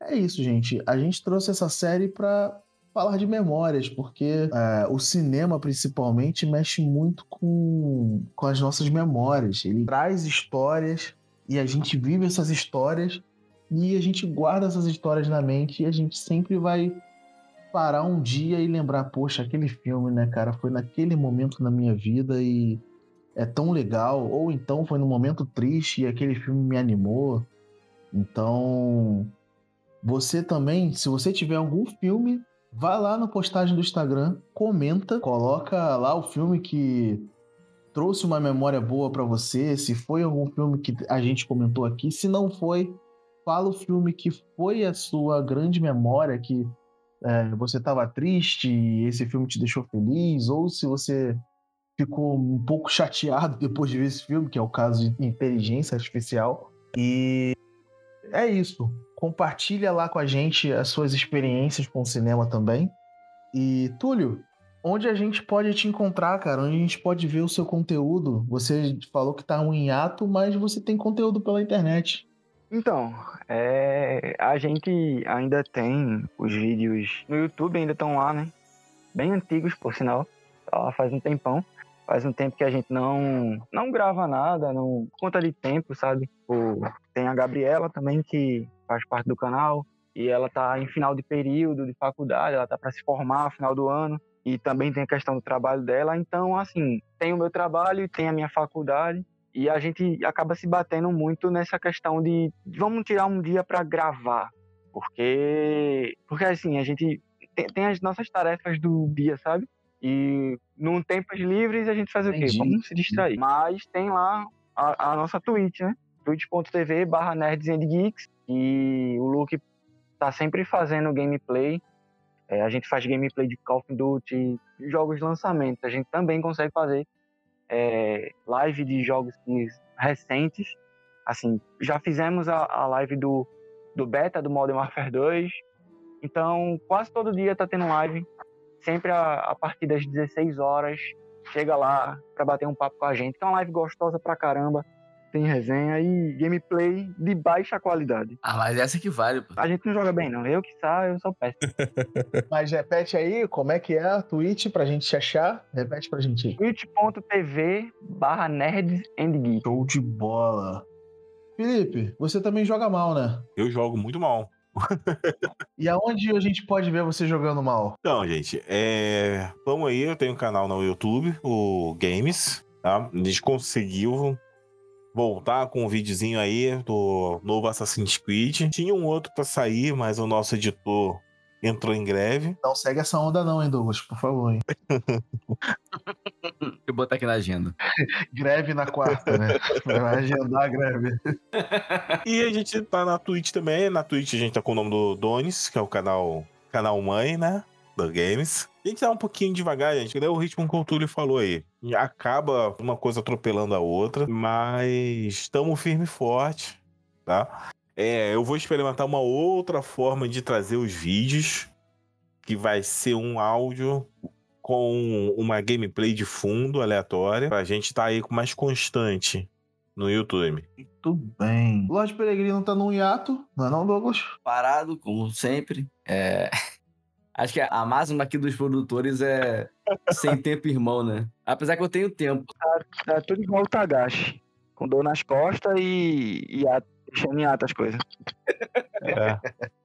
é isso, gente. A gente trouxe essa série para falar de memórias, porque é, o cinema, principalmente, mexe muito com, com as nossas memórias. Ele traz histórias e a gente vive essas histórias e a gente guarda essas histórias na mente e a gente sempre vai parar um dia e lembrar, poxa, aquele filme, né, cara, foi naquele momento na minha vida e é tão legal, ou então foi num momento triste e aquele filme me animou. Então, você também, se você tiver algum filme Vá lá na postagem do Instagram, comenta, coloca lá o filme que trouxe uma memória boa para você, se foi algum filme que a gente comentou aqui, se não foi, fala o filme que foi a sua grande memória, que é, você estava triste e esse filme te deixou feliz, ou se você ficou um pouco chateado depois de ver esse filme, que é o caso de inteligência artificial. E é isso. Compartilha lá com a gente as suas experiências com o cinema também. E, Túlio, onde a gente pode te encontrar, cara? Onde a gente pode ver o seu conteúdo? Você falou que tá um hiato, mas você tem conteúdo pela internet. Então, é, a gente ainda tem os vídeos no YouTube, ainda estão lá, né? Bem antigos, por sinal. Tá faz um tempão. Faz um tempo que a gente não, não grava nada, não conta de tempo, sabe? O, tem a Gabriela também, que faz parte do canal, e ela está em final de período de faculdade, ela está para se formar no final do ano, e também tem a questão do trabalho dela. Então, assim, tem o meu trabalho e tem a minha faculdade, e a gente acaba se batendo muito nessa questão de vamos tirar um dia para gravar, porque porque assim a gente tem, tem, as nossas tarefas do dia, sabe? E num tempos livres a gente faz o quê? Vamos se distrair. Mas tem lá a, a nossa Twitch, né? twitch.tv e o Luke tá sempre fazendo gameplay. É, a gente faz gameplay de Call of Duty, jogos de lançamento. A gente também consegue fazer é, live de jogos recentes. Assim, já fizemos a, a live do, do beta do Modern Warfare 2. Então, quase todo dia tá tendo live sempre a, a partir das 16 horas. Chega lá para bater um papo com a gente. Que é uma live gostosa pra caramba. Tem resenha e gameplay de baixa qualidade. Ah, mas essa que vale, pô. A gente não joga bem, não. Eu que saio, eu sou péssimo. mas repete aí como é que é a Twitch pra gente te achar. Repete pra gente aí. twitch.tv barra nerds and. Show de bola. Felipe, você também joga mal, né? Eu jogo muito mal e aonde a gente pode ver você jogando mal? Então, gente, é... vamos aí, eu tenho um canal no YouTube, o Games, tá? A gente conseguiu voltar com um videozinho aí do novo Assassin's Creed. Tinha um outro para sair, mas o nosso editor entrou em greve. Não segue essa onda não, hein, Douglas, por favor, hein. Deixa eu botar aqui na agenda. greve na quarta, né? Vai agendar a greve. e a gente tá na Twitch também. Na Twitch a gente tá com o nome do Donis, que é o canal, canal mãe, né? Games. A gente tá um pouquinho devagar, gente. É o ritmo que o Túlio falou aí. Acaba uma coisa atropelando a outra, mas estamos firme e forte, tá? É, eu vou experimentar uma outra forma de trazer os vídeos, que vai ser um áudio com uma gameplay de fundo aleatória, pra gente estar tá aí com mais constante no YouTube. Muito bem. Lorde Peregrino tá num hiato, não é não, Douglas? Parado, como sempre. É... Acho que a máxima aqui dos produtores é sem tempo irmão, né? Apesar que eu tenho tempo. Tá, tá tudo igual o Tagashi. Com dor nas costas e, e a Deixando em as coisas. É.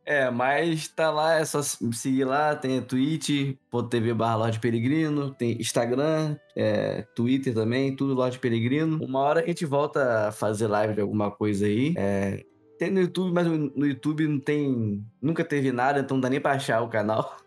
é, mas tá lá, é só seguir lá, tem twitch.tv barra Lorde Peregrino, tem Instagram, é, Twitter também, tudo Lorde Peregrino. Uma hora a gente volta a fazer live de alguma coisa aí. É, tem no YouTube, mas no YouTube não tem. Nunca teve nada, então não dá nem pra achar o canal.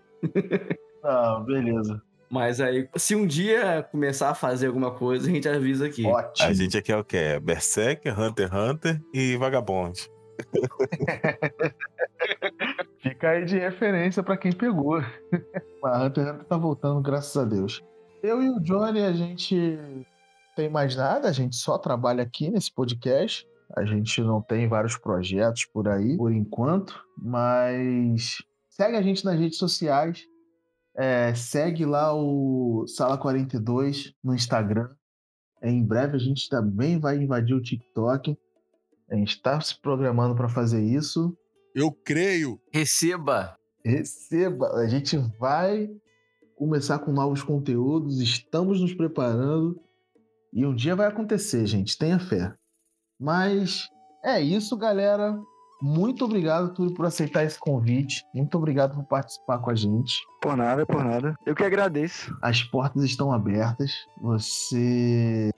Ah, beleza. Mas aí, se um dia começar a fazer alguma coisa, a gente avisa aqui. Ótimo. A gente aqui é o quê? Berserk, Hunter x Hunter e Vagabond. Fica aí de referência pra quem pegou. A Hunter x Hunter tá voltando, graças a Deus. Eu e o Johnny, a gente tem mais nada, a gente só trabalha aqui nesse podcast. A gente não tem vários projetos por aí, por enquanto, mas segue a gente nas redes sociais. É, segue lá o Sala 42 no Instagram. É, em breve a gente também vai invadir o TikTok. A gente está se programando para fazer isso. Eu creio. Receba! Receba! A gente vai começar com novos conteúdos, estamos nos preparando e um dia vai acontecer, gente, tenha fé. Mas é isso, galera. Muito obrigado, Túlio, por aceitar esse convite. Muito obrigado por participar com a gente. Por nada, por nada. Eu que agradeço. As portas estão abertas. Você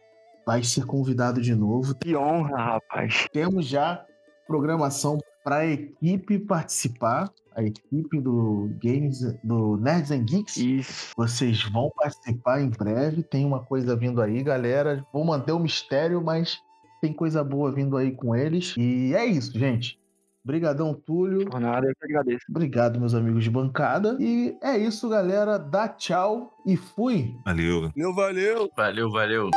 vai ser convidado de novo. Que honra, rapaz. Temos já programação para a equipe participar, a equipe do Games, do Nerds and Geeks. Isso. Vocês vão participar em breve. Tem uma coisa vindo aí, galera. Vou manter o mistério, mas tem coisa boa vindo aí com eles. E é isso, gente. Obrigadão, Túlio. Por nada, eu que agradeço. Obrigado, meus amigos de bancada. E é isso, galera. Dá tchau e fui. Valeu. Valeu, valeu. Valeu, valeu.